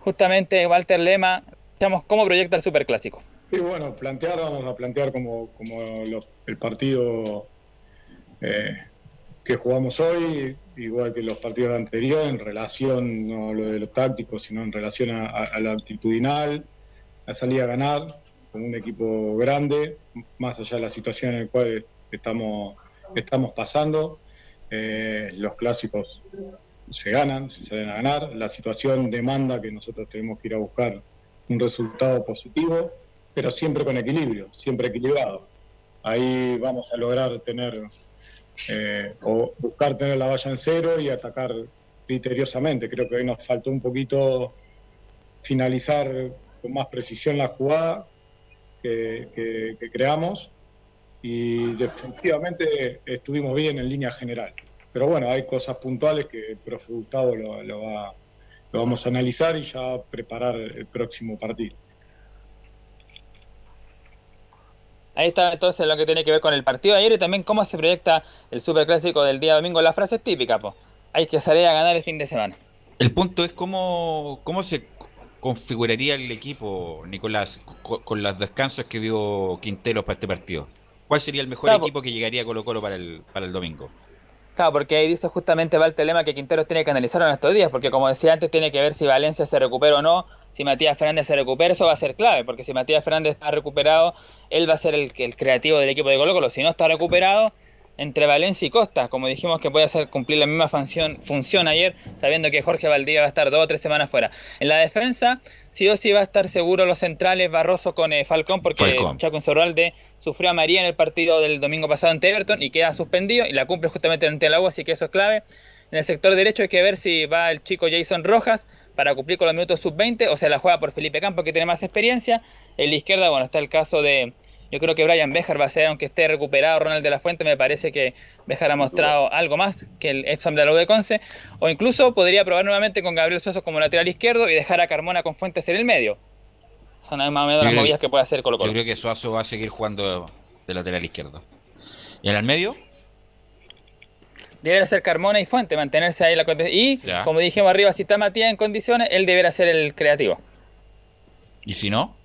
justamente Walter Lema, cómo proyecta el Superclásico. Y bueno, plantear, vamos a plantear como, como el partido eh, que jugamos hoy, igual que los partidos anteriores, en relación, no lo de los tácticos, sino en relación a, a- a la actitudinal, a salir a ganar, con un equipo grande, más allá de la situación en la cual estamos, estamos pasando. Eh, los clásicos se ganan, se salen a ganar. La situación demanda que nosotros tenemos que ir a buscar un resultado positivo, pero siempre con equilibrio, siempre equilibrado. Ahí vamos a lograr tener eh, o buscar tener la valla en cero y atacar criteriosamente. Creo que hoy nos faltó un poquito finalizar con más precisión la jugada que, que- que creamos y defensivamente estuvimos bien en línea general. Pero bueno, hay cosas puntuales que el profe Gustavo lo, lo va- lo vamos a analizar y ya preparar el próximo partido. Ahí está entonces lo que tiene que ver con el partido de ayer y también cómo se proyecta el Superclásico del día domingo. La frase es típica, po. Hay que salir a ganar el fin de semana. El punto es cómo, cómo se configuraría el equipo, Nicolás, co- con, los descansos que dio Quintero para este partido. ¿Cuál sería el mejor Claro. equipo que llegaría a Colo Colo para el, para el domingo? Claro, porque ahí dice justamente va el telema que Quinteros tiene que analizar en estos días, porque como decía antes, tiene que ver si Valencia se recupera o no, si Matías Fernández se recupera, eso va a ser clave, porque si Matías Fernández está recuperado, él va a ser el, el creativo del equipo de Colo Colo, si no está recuperado, entre Valencia y Costa, como dijimos que puede hacer cumplir la misma función, función ayer, sabiendo que Jorge Valdivia va a estar dos o tres semanas fuera. En la defensa, sí o sí va a estar seguro los centrales Barroso con eh, Falcón, porque Falcón. Chaco Insaurralde sufrió a María en el partido del domingo pasado ante Everton y queda suspendido y la cumple justamente ante la U, así que eso es clave. En el sector derecho hay que ver si va el chico Jason Rojas para cumplir con los minutos sub-20 o se la juega por Felipe Campos que tiene más experiencia. En la izquierda, bueno, está el caso de, yo creo que Brian Bejar va a ser, aunque esté recuperado Ronald de la Fuente, me parece que Bejar ha mostrado algo más que el ex hombre de la U de Conce. O incluso podría probar nuevamente con Gabriel Suazo como lateral izquierdo y dejar a Carmona con Fuentes en el medio. Son más o menos las movidas que puede hacer Colo Yo creo que Suazo va a seguir jugando de lateral izquierdo. ¿Y en el medio? Deberá ser Carmona y Fuente, mantenerse ahí la condición. Y, Ya. como dijimos arriba, si está Matías en condiciones, él deberá ser el creativo. ¿Y si no?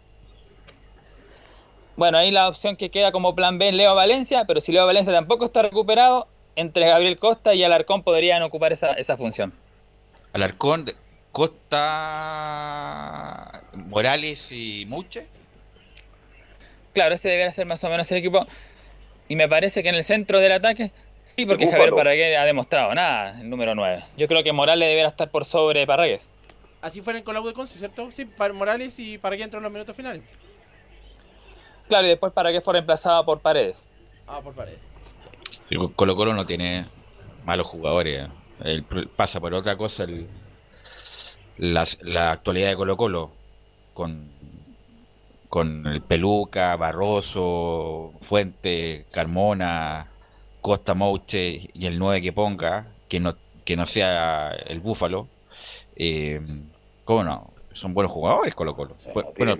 Bueno, ahí la opción que queda como plan B es Leo Valencia, pero si Leo Valencia tampoco está recuperado, entre Gabriel Costa y Alarcón podrían ocupar esa, esa función. Alarcón, Costa, Morales y Muche. Claro, ese debería ser más o menos el equipo. Y me parece que en el centro del ataque, sí, porque Búfalo. Javier Parragués ha demostrado nada, el número 9. Yo creo que Morales debería estar por sobre Parragués. Así fueron con la U de Conce, ¿cierto? Sí, para Morales y para que entró en los minutos finales. Claro, y después Parragués fue reemplazado por Paredes. Ah, por pared. Sí, Colo Colo no tiene malos jugadores. El pro- pasa por otra cosa el- la actualidad de Colo Colo con, con el Peluca, Barroso, Fuente, Carmona, Costa Mouche y el 9 que ponga, que no, que no sea el Búfalo. Eh, ¿Cómo no? Son buenos jugadores Colo Colo. Bueno,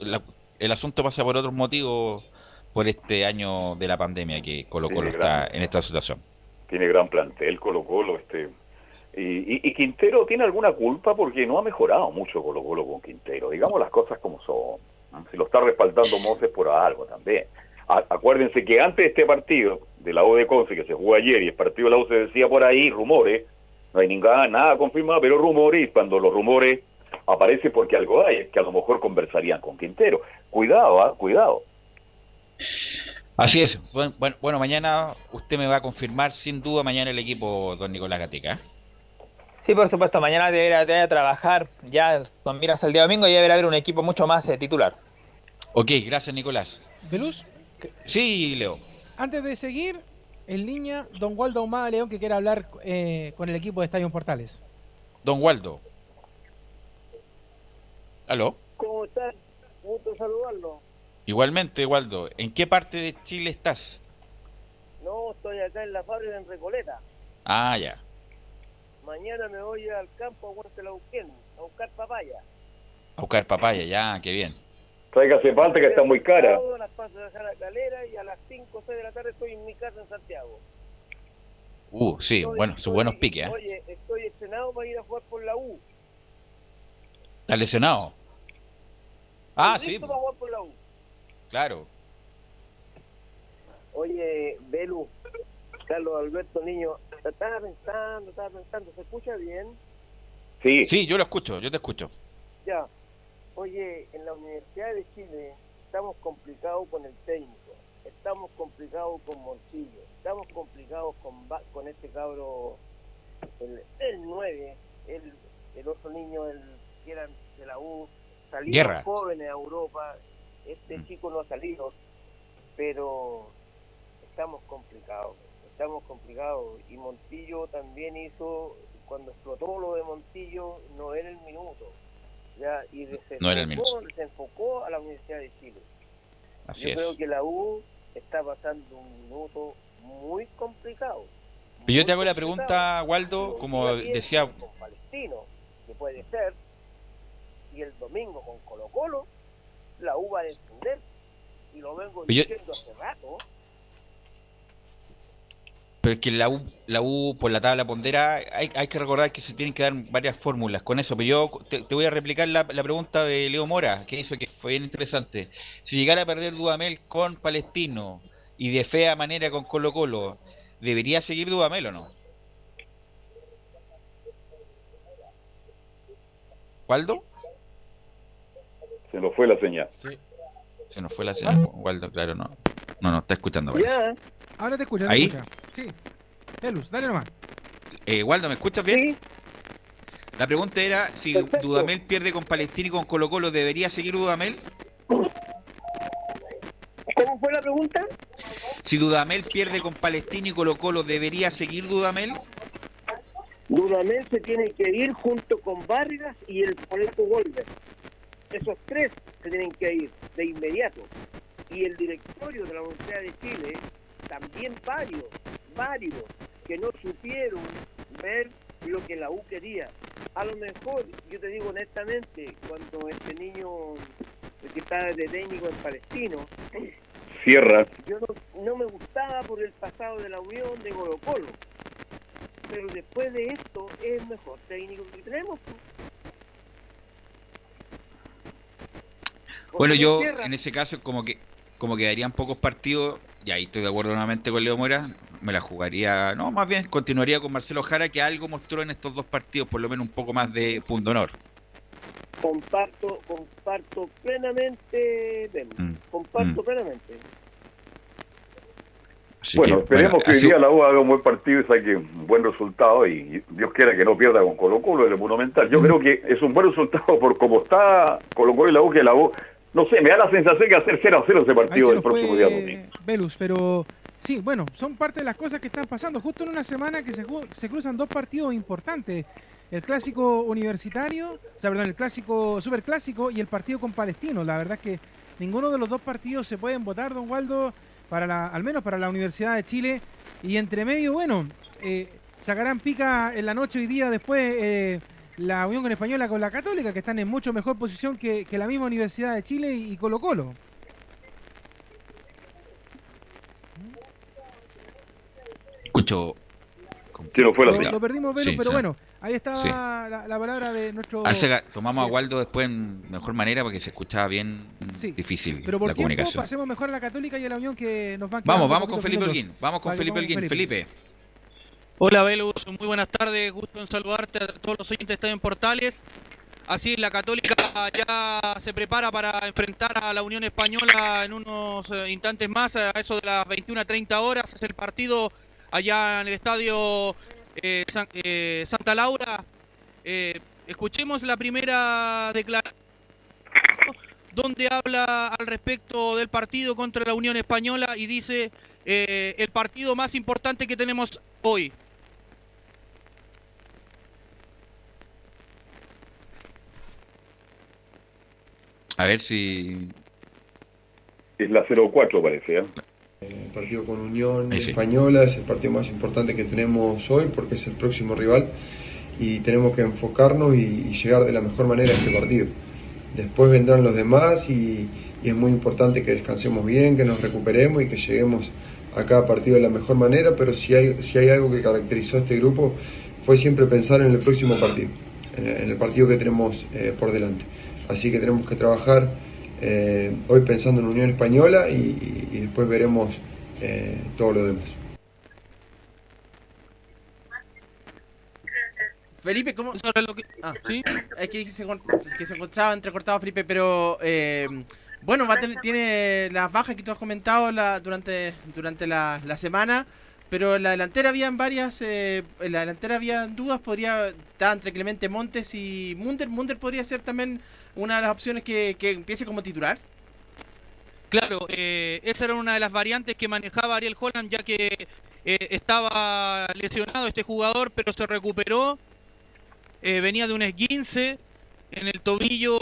la- el asunto pasa por otros motivos por este año de la pandemia que Colo Colo está gran- en esta situación. tiene gran plantel Colo Colo este y, y- y Quintero tiene alguna culpa porque no ha mejorado mucho Colo Colo con Quintero digamos las cosas como son si lo está respaldando Moses por algo también A- acuérdense que antes de este partido de la U de Conce que se jugó ayer y el partido de la U se decía por ahí rumores no hay ninguna, nada confirmado pero rumores y cuando los rumores aparecen porque algo hay que a lo mejor conversarían con Quintero cuidado ¿ah? cuidado Así es. Bueno, bueno, mañana usted me va a confirmar sin duda mañana el equipo don Nicolás Gatica. ¿eh? Sí, por supuesto, mañana debería, debería trabajar ya con miras al día domingo y debería haber un equipo mucho más eh, titular. Ok, gracias Nicolás. Veluz, Sí, Leo. antes de seguir, en línea, don Waldo Ahumada León que quiere hablar eh, con el equipo de Estadio Portales. Don Waldo. ¿Aló? ¿Cómo estás? Gusto saludarlo. Igualmente, Waldo. ¿En qué parte de Chile estás? No, estoy acá en la fábrica en Recoleta. Ah, ya. Mañana me voy al campo a Huertelauquén a buscar papaya. A buscar papaya, ya, qué bien. tráigase falta que está muy cara Sábado las paso a dejar a Calera y a las 5 o 6 de la tarde estoy en mi casa en Santiago. Uh, sí, Estoy- bueno, sus buenos piques, ¿eh? Oye, estoy estrenado para ir a jugar por la U. ¿Estás lesionado? Ah, sí, listo para jugar por la U. claro. Oye, Belu, Carlos Alberto Niño, estaba pensando, estaba pensando, ¿se escucha bien? Sí. Sí, yo lo escucho, yo te escucho. Ya. Oye, en la Universidad de Chile estamos complicados con el técnico, estamos complicados con Montillo, estamos complicados con, con este cabro, el, el 9, el, el otro niño, el que era de la U, salieron Guerra. jóvenes a Europa, este chico no ha salido, pero estamos complicados, estamos complicados. Y Montillo también hizo, cuando explotó lo de Montillo, no era el minuto. Ya, y No era el desenfocó- desenfocó a la Universidad de Chile. Así Yo es. creo que la U está pasando un minuto muy complicado. Pero yo te hago la pregunta, Waldo, como decía, Con Palestino, que puede ser, y el domingo con Colo Colo, la U va a descender. Y lo vengo yo- diciendo hace rato. pero es que la U, la U por la tabla pondera, hay, hay que recordar que se tienen que dar varias fórmulas con eso. Pero yo te, te voy a replicar la, la pregunta de Leo Mora, que hizo que fue bien interesante. Si llegara a perder Dudamel con Palestino y de fea manera con Colo Colo, ¿debería seguir Dudamel o no? ¿Waldo? Se nos fue la señal Se nos fue la señal. Waldo, claro, no. No, no, está escuchando. Ya. Ahora te escucha, te ¿Ahí? escucha. Sí. Velus, dale nomás. Eh, Waldo, ¿me escuchas bien? La pregunta era si Dudamel pierde con Palestino y con Colo Colo, ¿debería seguir Dudamel? ¿Cómo fue la pregunta? Si Dudamel pierde con Palestino y Colo Colo, ¿debería seguir Dudamel? Dudamel se tiene que ir junto con Vargas y el polaco Golver. Esos tres se tienen que ir de inmediato. Y el directorio de la Universidad de Chile, también varios, varios, que no supieron ver lo que la U quería. A lo mejor, yo te digo honestamente, cuando este niño que está de técnico en Palestino, Sierra. yo no, no me gustaba por el pasado de la Unión de Colo Colo. Pero después de esto es el mejor técnico que tenemos. Bueno, yo en ese caso como que como quedarían pocos partidos, y ahí estoy de acuerdo nuevamente con Leo Mora, me la jugaría, no, más bien continuaría con Marcelo Jara, que algo mostró en estos dos partidos, por lo menos un poco más de punto honor. Comparto, comparto plenamente, Ben. Comparto Mm. plenamente. Así bueno, que, esperemos bueno, que hoy así- día la U haga un buen partido y saque un buen resultado y Dios quiera que no pierda con Colo Colo en el Monumental. Mm. Yo creo que es un buen resultado por cómo está Colo Colo y la U, que la U, no sé, me da la sensación que hacer 0 a 0 ese partido el próximo día domingo. Velus, pero sí, bueno, son parte de las cosas que están pasando. Justo en una semana que se, se cruzan dos partidos importantes. El clásico universitario, o sea, perdón, el clásico superclásico y el partido con Palestino. La verdad es que ninguno de los dos partidos se pueden votar, don Waldo, para la, al menos para la Universidad de Chile. Y entre medio, bueno, eh, sacarán pica en la noche hoy día después eh, la Unión Española con la Católica, que están en mucho mejor posición que, que la misma Universidad de Chile y Colo Colo. Escucho. Se nos fue Lo, lo perdimos, Velo, Sí, pero sí. bueno, ahí estaba Sí. la, la palabra de nuestro... Tomamos a Waldo después en mejor manera porque se escuchaba bien Sí. difícil Pero por la tiempo comunicación. pasemos mejor a la Católica y a la Unión que nos van Vamos, vamos con Felipe. Holguín. Vamos con Vale, Felipe vamos con Holguín. Felipe. Hola Velus, muy buenas tardes, gusto en saludarte a todos los oyentes de Estadio en Portales. Así la Católica ya se prepara para enfrentar a la Unión Española en unos eh, instantes más, a eso de las 21 a 30 horas. Es el partido allá en el estadio eh, eh, Santa Laura. Escuchemos la primera declaración donde habla al respecto del partido contra la Unión Española y dice el partido más importante que tenemos hoy. A ver si. Es la 0-4 parece, ¿eh? El partido con Unión sí. Española es el partido más importante que tenemos hoy porque es el próximo rival y tenemos que enfocarnos y, y llegar de la mejor manera a este partido. Después vendrán los demás y, y es muy importante que descansemos bien, que nos recuperemos y que lleguemos a cada partido de la mejor manera, pero si hay, si hay algo que caracterizó a este grupo fue siempre pensar en el próximo partido, en el, en el partido que tenemos eh, por delante. Así que tenemos que trabajar eh, hoy pensando en Unión Española y, y- después veremos eh, todo lo demás. Felipe, ¿cómo? Ah, Es que se, que se encontraba entrecortado Felipe, pero eh, bueno, va a tener- tiene las bajas que tú has comentado la- durante, durante la, la semana, pero en la delantera habían varias, eh, en la delantera habían dudas, podría estar entre Clemente Montes y Munder. Munder podría ser también una de las opciones que, que empiece como titular. Claro, eh, esa era una de las variantes que manejaba Ariel Holland, ya que eh, estaba lesionado este jugador, pero se recuperó. Eh, venía de un esguince en el tobillo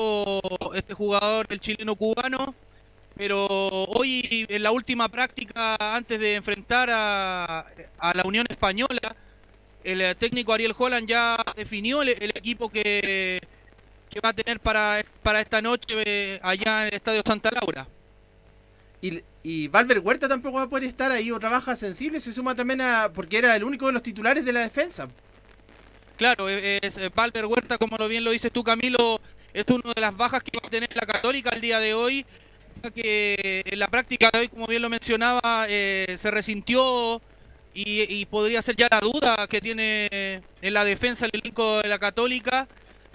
este jugador, el chileno cubano. Pero hoy, en la última práctica, antes de enfrentar a, a la Unión Española, el técnico Ariel Holland ya definió el equipo que, que va a tener para, para esta noche eh, allá en el Estadio Santa Laura. Y, y Valver Huerta tampoco va a poder estar ahí, otra baja sensible, se suma también a. porque era el único de los titulares de la defensa. Claro, eh, es eh, Valver Huerta, como lo bien lo dices tú, Camilo, es una de las bajas que va a tener la Católica el día de hoy, que en la práctica de hoy, como bien lo mencionaba, eh, se resintió y, y podría ser ya la duda que tiene en la defensa el elenco de la Católica.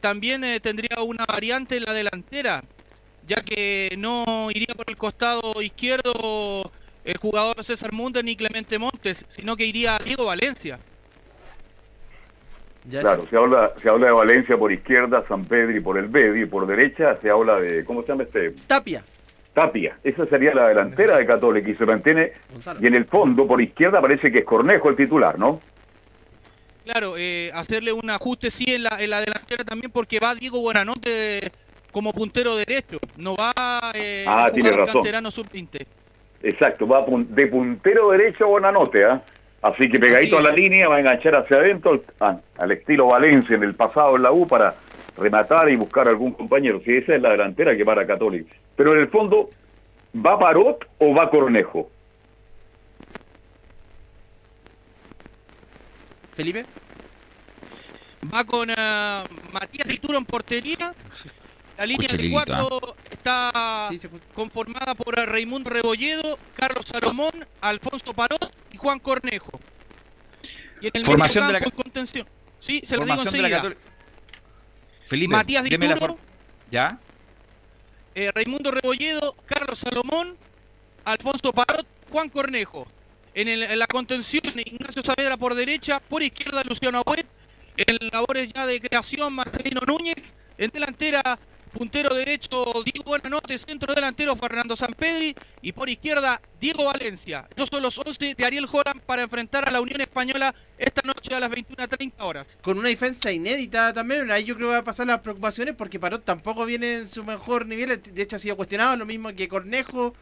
También eh, tendría una variante en la delantera, ya que no iría por el costado izquierdo el jugador César Munder ni Clemente Montes, sino que iría Diego Valencia. Claro, se habla, se habla de Valencia por izquierda, San Pedro y por el Bedi, y por derecha se habla de, ¿cómo se llama este? Tapia. Tapia. Esa sería la delantera de Católica y se mantiene, Gonzalo. y en el fondo, por izquierda, parece que es Cornejo el titular, ¿no? Claro, eh, hacerle un ajuste sí en la, en la delantera también porque va Diego Buenanote como puntero derecho, no va eh, Ah, tiene razón. canterano sub-20. Exacto, va de puntero derecho Buenanote, ¿ah? Así que pegadito Así a la línea va a enganchar hacia adentro al, a- al estilo Valencia en el pasado en la U para rematar y buscar algún compañero. Si esa es la delantera que para Católica. Pero en el fondo, ¿va Parot o va Cornejo? Felipe. Va con eh, Matías Dituro en portería. La línea de cuatro está conformada por Raimundo Rebolledo, Carlos Salomón, Alfonso Parot y Juan Cornejo. Y en el Formación de la contención. Sí, se lo digo enseguida. Felipe, Matías Dituro. ¿Ya? eh, Raimundo Rebolledo, Carlos Salomón, Alfonso Parot, Juan Cornejo. En, el- la contención, Ignacio Saavedra por derecha, por izquierda Luciano Agüet. En labores ya de creación, Marcelino Núñez. En delantera, puntero derecho Diego Buenanote, centro delantero Fernando Sampedri. Y por izquierda, Diego Valencia. Estos son los 11 de Ariel Holland para enfrentar a la Unión Española esta noche a las 21.30 horas. Con una defensa inédita también, ahí yo creo que va a pasar las preocupaciones porque Parot tampoco viene en su mejor nivel, de hecho ha sido cuestionado, lo mismo que Cornejo.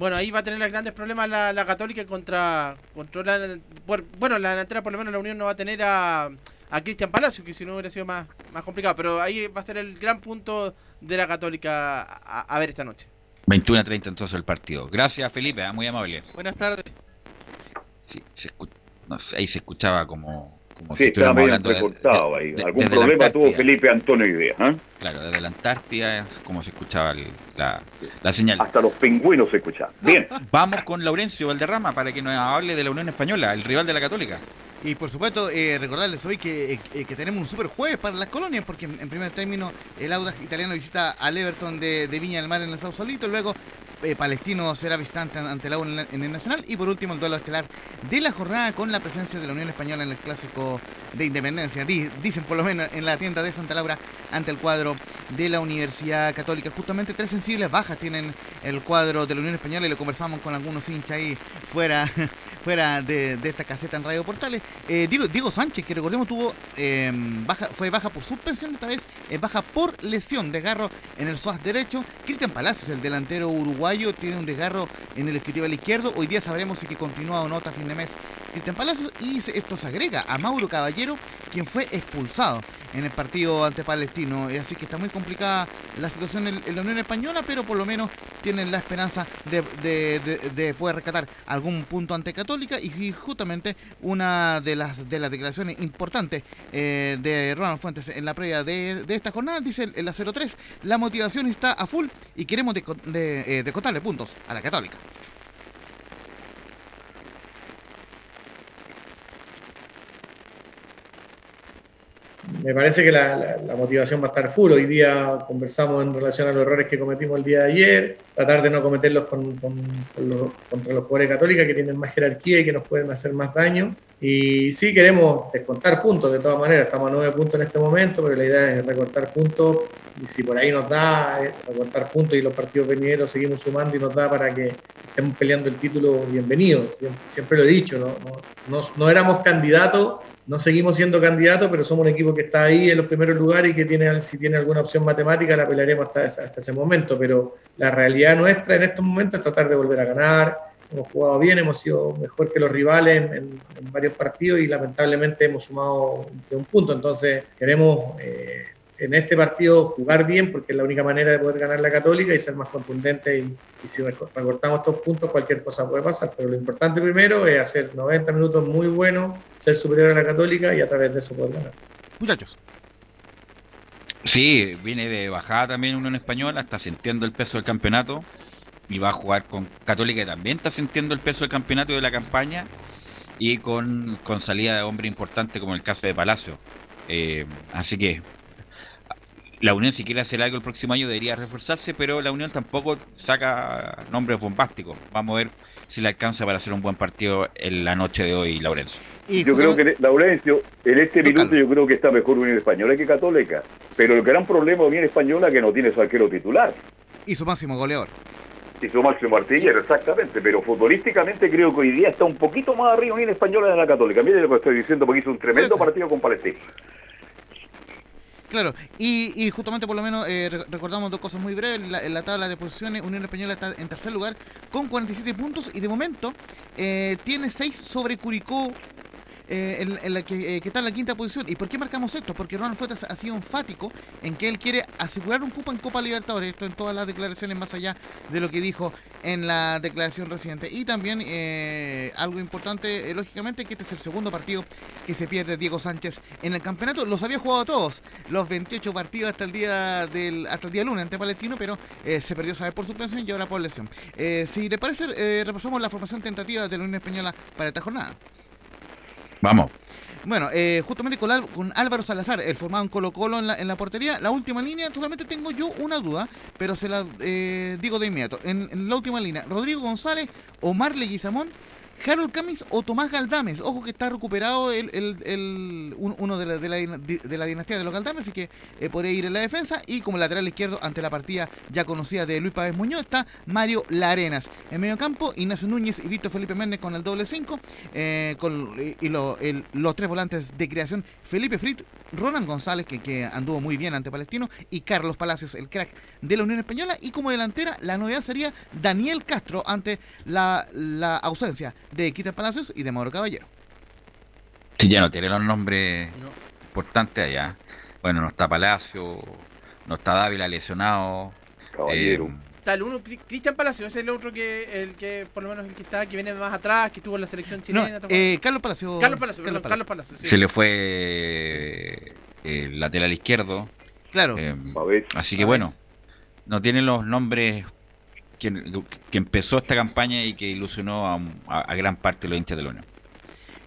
Bueno, ahí va a tener los grandes problemas la, la Católica contra, contra la, por- bueno, la delantera por lo menos la Unión no va a tener a, a Cristian Palacio, que si no hubiera sido más, más complicado, pero ahí va a ser el gran punto de la Católica a, a ver esta noche. 21 a 30 entonces el partido. Gracias, Felipe, ah, muy amable. Buenas tardes. Sí, se escu- no sé, ahí se escuchaba como, como Sí, si estaba medio de- ahí. de- Algún problema tuvo. Felipe Antonio Idea. ¿eh? Claro, desde la Antártida, es como se escuchaba el- la, la señal. Hasta los pingüinos se escuchaban. Bien. *laughs* Vamos con Laurencio Valderrama para que nos hable de la Unión Española, el rival de la Católica. Y por supuesto, eh, recordarles hoy que, eh, eh, que tenemos un super jueves para las colonias, porque en, en primer término el Audax italiano visita al Everton de, de Viña del Mar en el Sausalito, luego eh, Palestino será visitante an- ante la U en, el Nacional, y por último el duelo estelar de la jornada con la presencia de la Unión Española en el Clásico de Independencia. Di- dicen por lo menos en la tienda de Santa Laura ante el cuadro de la Universidad Católica. Justamente tres sensibles bajas tienen el cuadro de la Unión Española y lo conversamos con algunos hinchas ahí fuera, fuera de, de esta caseta en Radio Portales. Eh, Diego, Sánchez, que recordemos tuvo eh, baja, fue baja por suspensión, esta vez es baja por lesión, desgarro en el SOAS derecho. Cristian Palacios, el delantero uruguayo, tiene un desgarro en el escribal izquierdo. Hoy día sabremos si que continúa o no hasta fin de mes Cristian Palacios. Y esto se agrega a Mauro Caballero, quien fue expulsado en el partido ante Palestino. Eh, Así que está muy complicada la situación en, en la Unión Española, pero por lo menos tienen la esperanza de, de- de- de poder rescatar algún punto ante Católica. Y, y justamente una de las, de las declaraciones importantes eh, de Ronald Fuentes en la previa de, de esta jornada, dice el la 03, la motivación está a full y queremos deco- de, eh, decotarle puntos a la Católica. Me parece que la, la- la motivación va a estar full. Hoy día conversamos en relación a los errores que cometimos el día de ayer, tratar de no cometerlos con, con- con los- contra los jugadores católicos que tienen más jerarquía y que nos pueden hacer más daño. Y sí queremos descontar puntos, de todas maneras, estamos a nueve puntos en este momento, pero la idea es recortar puntos y si por ahí nos da eh, recortar puntos y los partidos venideros seguimos sumando y nos da para que estemos peleando el título, bienvenido. Siempre, siempre lo he dicho, ¿no? No, no- no éramos candidatos, no seguimos siendo candidatos, pero somos un equipo que está ahí en los primeros lugares y que tiene, si tiene alguna opción matemática la pelearemos hasta, hasta ese momento. Pero la realidad nuestra en estos momentos es tratar de volver a ganar. Hemos jugado bien, hemos sido mejor que los rivales en varios partidos y lamentablemente hemos sumado de un punto. Entonces queremos eh, en este partido jugar bien porque es la única manera de poder ganar la Católica y ser más contundente y, y si reco- recortamos estos puntos cualquier cosa puede pasar, pero lo importante primero es hacer 90 minutos muy buenos, ser superior a la Católica y a través de eso poder ganar. Muchachos. Sí, viene de bajada también Unión Española, está sintiendo el peso del campeonato y va a jugar con Católica que también está sintiendo el peso del campeonato y de la campaña y con, con salida de hombre importante como el caso de Palacio. Eh, así que la Unión si quiere hacer algo el próximo año debería reforzarse, pero la Unión tampoco saca nombres bombásticos. Vamos a ver si le alcanza para hacer un buen partido en la noche de hoy, Laurencio. yo creo que, Laurencio, en este minuto yo creo que está mejor Unión Española que Católica. Pero el gran problema de Unión Española es que no tiene su arquero titular. Y su máximo goleador. Y su máximo artillero, exactamente. Pero futbolísticamente creo que hoy día está un poquito más arriba Unión Española de la Católica. Mire lo que estoy diciendo porque hizo un tremendo partido con Palestina. Claro, y, y justamente por lo menos eh, re- recordamos dos cosas muy breves. La, en la tabla de posiciones, Unión Española está en tercer lugar con 47 puntos y de momento eh, tiene 6 sobre Curicó eh, en, la que, eh, que está en la quinta posición. ¿Y por qué marcamos esto? Porque Ronald Fuentes ha sido enfático en que él quiere asegurar un cupo en Copa Libertadores. Esto en todas las declaraciones, más allá de lo que dijo en la declaración reciente. Y también eh, algo importante, lógicamente, que este es el segundo partido que se pierde Diego Sánchez en el campeonato. Los había jugado todos, los 28 partidos hasta el día del hasta el día lunes ante Palestino, pero se perdió saber por suspensión y ahora por lesión. Si le parece, repasamos la formación tentativa de la Unión Española para esta jornada. Vamos. Bueno, eh, justamente con, Álvaro Salazar, el formado en Colo Colo en la, en la portería, la última línea, solamente tengo yo una duda, pero se la eh, digo de inmediato. En, en la última línea, Rodrigo González, Omar Leguizamón, Harold Camis o Tomás Galdames. Ojo que está recuperado el, el- el- un- uno de la, de, la, de la dinastía de los Galdames, así que eh, podría ir en la defensa. Y como lateral izquierdo, ante la partida ya conocida de Luis Pávez Muñoz, está Mario Larenas. En medio campo, Ignacio Núñez y Víctor Felipe Méndez con el doble 5. con, y y lo- el- los tres volantes de creación, Felipe Fritz, Ronan González, que, que anduvo muy bien ante Palestino, y Carlos Palacios, el crack de la Unión Española. Y como delantera, la novedad sería Daniel Castro ante la, la ausencia de Quita Palacios y de Mauro Caballero. Sí, ya no tiene los nombres importantes allá. Bueno, no está Palacio, no está Dávila lesionado. Caballero. eh, Está el uno, Cri- Cristian Palacio, ese es el otro que, el que, por lo menos el que está, que viene más atrás, que estuvo en la selección chilena. ¿te acuerdas? eh, Carlos Palacio. Carlos Palacio, Carlos perdón, Carlos Palacio, sí. se le fue el lateral izquierdo. Claro. Eh, así que bueno, no tiene los nombres que, que empezó esta campaña y que ilusionó a, a- a gran parte de los hinchas de la Unión.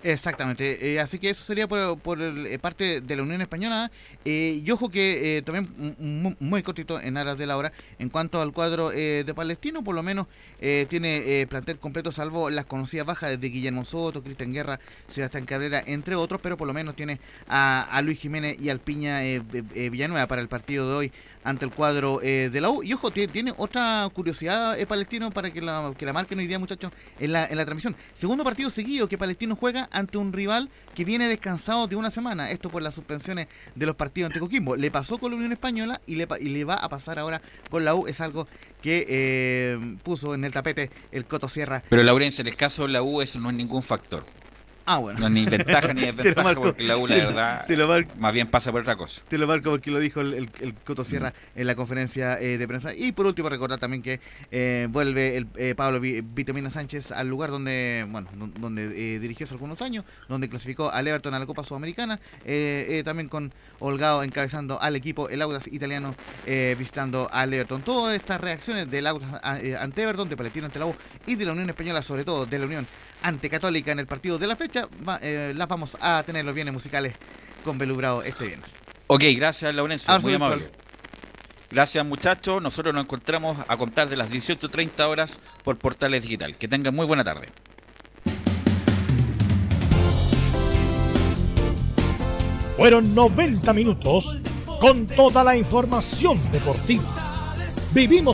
Exactamente, eh, así que eso sería por, por el- eh, parte de la Unión Española. eh, y ojo que eh, también muy cortito en aras de la hora, en cuanto al cuadro eh, de Palestino, por lo menos eh, tiene plantel completo, salvo las conocidas bajas de Guillermo Soto, Cristian Guerra, Sebastián Cabrera, entre otros, pero por lo menos tiene a, Luis Jiménez y al Piña Villanueva para el partido de hoy ante el cuadro de la U. Y ojo, tie- tiene otra curiosidad Palestino para que la, que la marquen hoy día, muchachos, en la, en la transmisión. Segundo partido seguido que Palestino juega ante un rival que viene descansado de una semana. Esto por las suspensiones de los partidos ante Coquimbo. Le pasó con la Unión Española y le, y le va a pasar ahora con la U. Es algo que eh, puso en el tapete el Coto Sierra. Pero Laurencio, en el caso de la U eso no es ningún factor. Ah, bueno. No ni ventaja ni *laughs* desventaja marco. porque la U la verdad te lo marco. más bien pasa por otra cosa. Te lo marco porque lo dijo el, el- el Coto Sierra Mm. en la conferencia eh, de prensa. Y por último, recordar también que eh, vuelve el eh, Pablo Vi- Vitamina Sánchez al lugar donde bueno don- donde eh, dirigió hace algunos años, donde clasificó al Everton a la Copa Sudamericana. también con Holgado encabezando al equipo, el Audax italiano visitando al Everton. Todas estas reacciones del Audax a- eh, ante Everton, de Palestino ante la U y de la Unión Española, sobre todo de la Unión ante Católica en el partido de la fecha, va- eh, las vamos a tener los bienes musicales con Belú Bravo este viernes. Ok, gracias Laurencio, Abrazo muy amable. Gracias muchachos, nosotros nos encontramos a contar de las 18.30 horas por Portales Digital. Que tengan muy buena tarde. Fueron 90 minutos con toda la información deportiva. Vivimos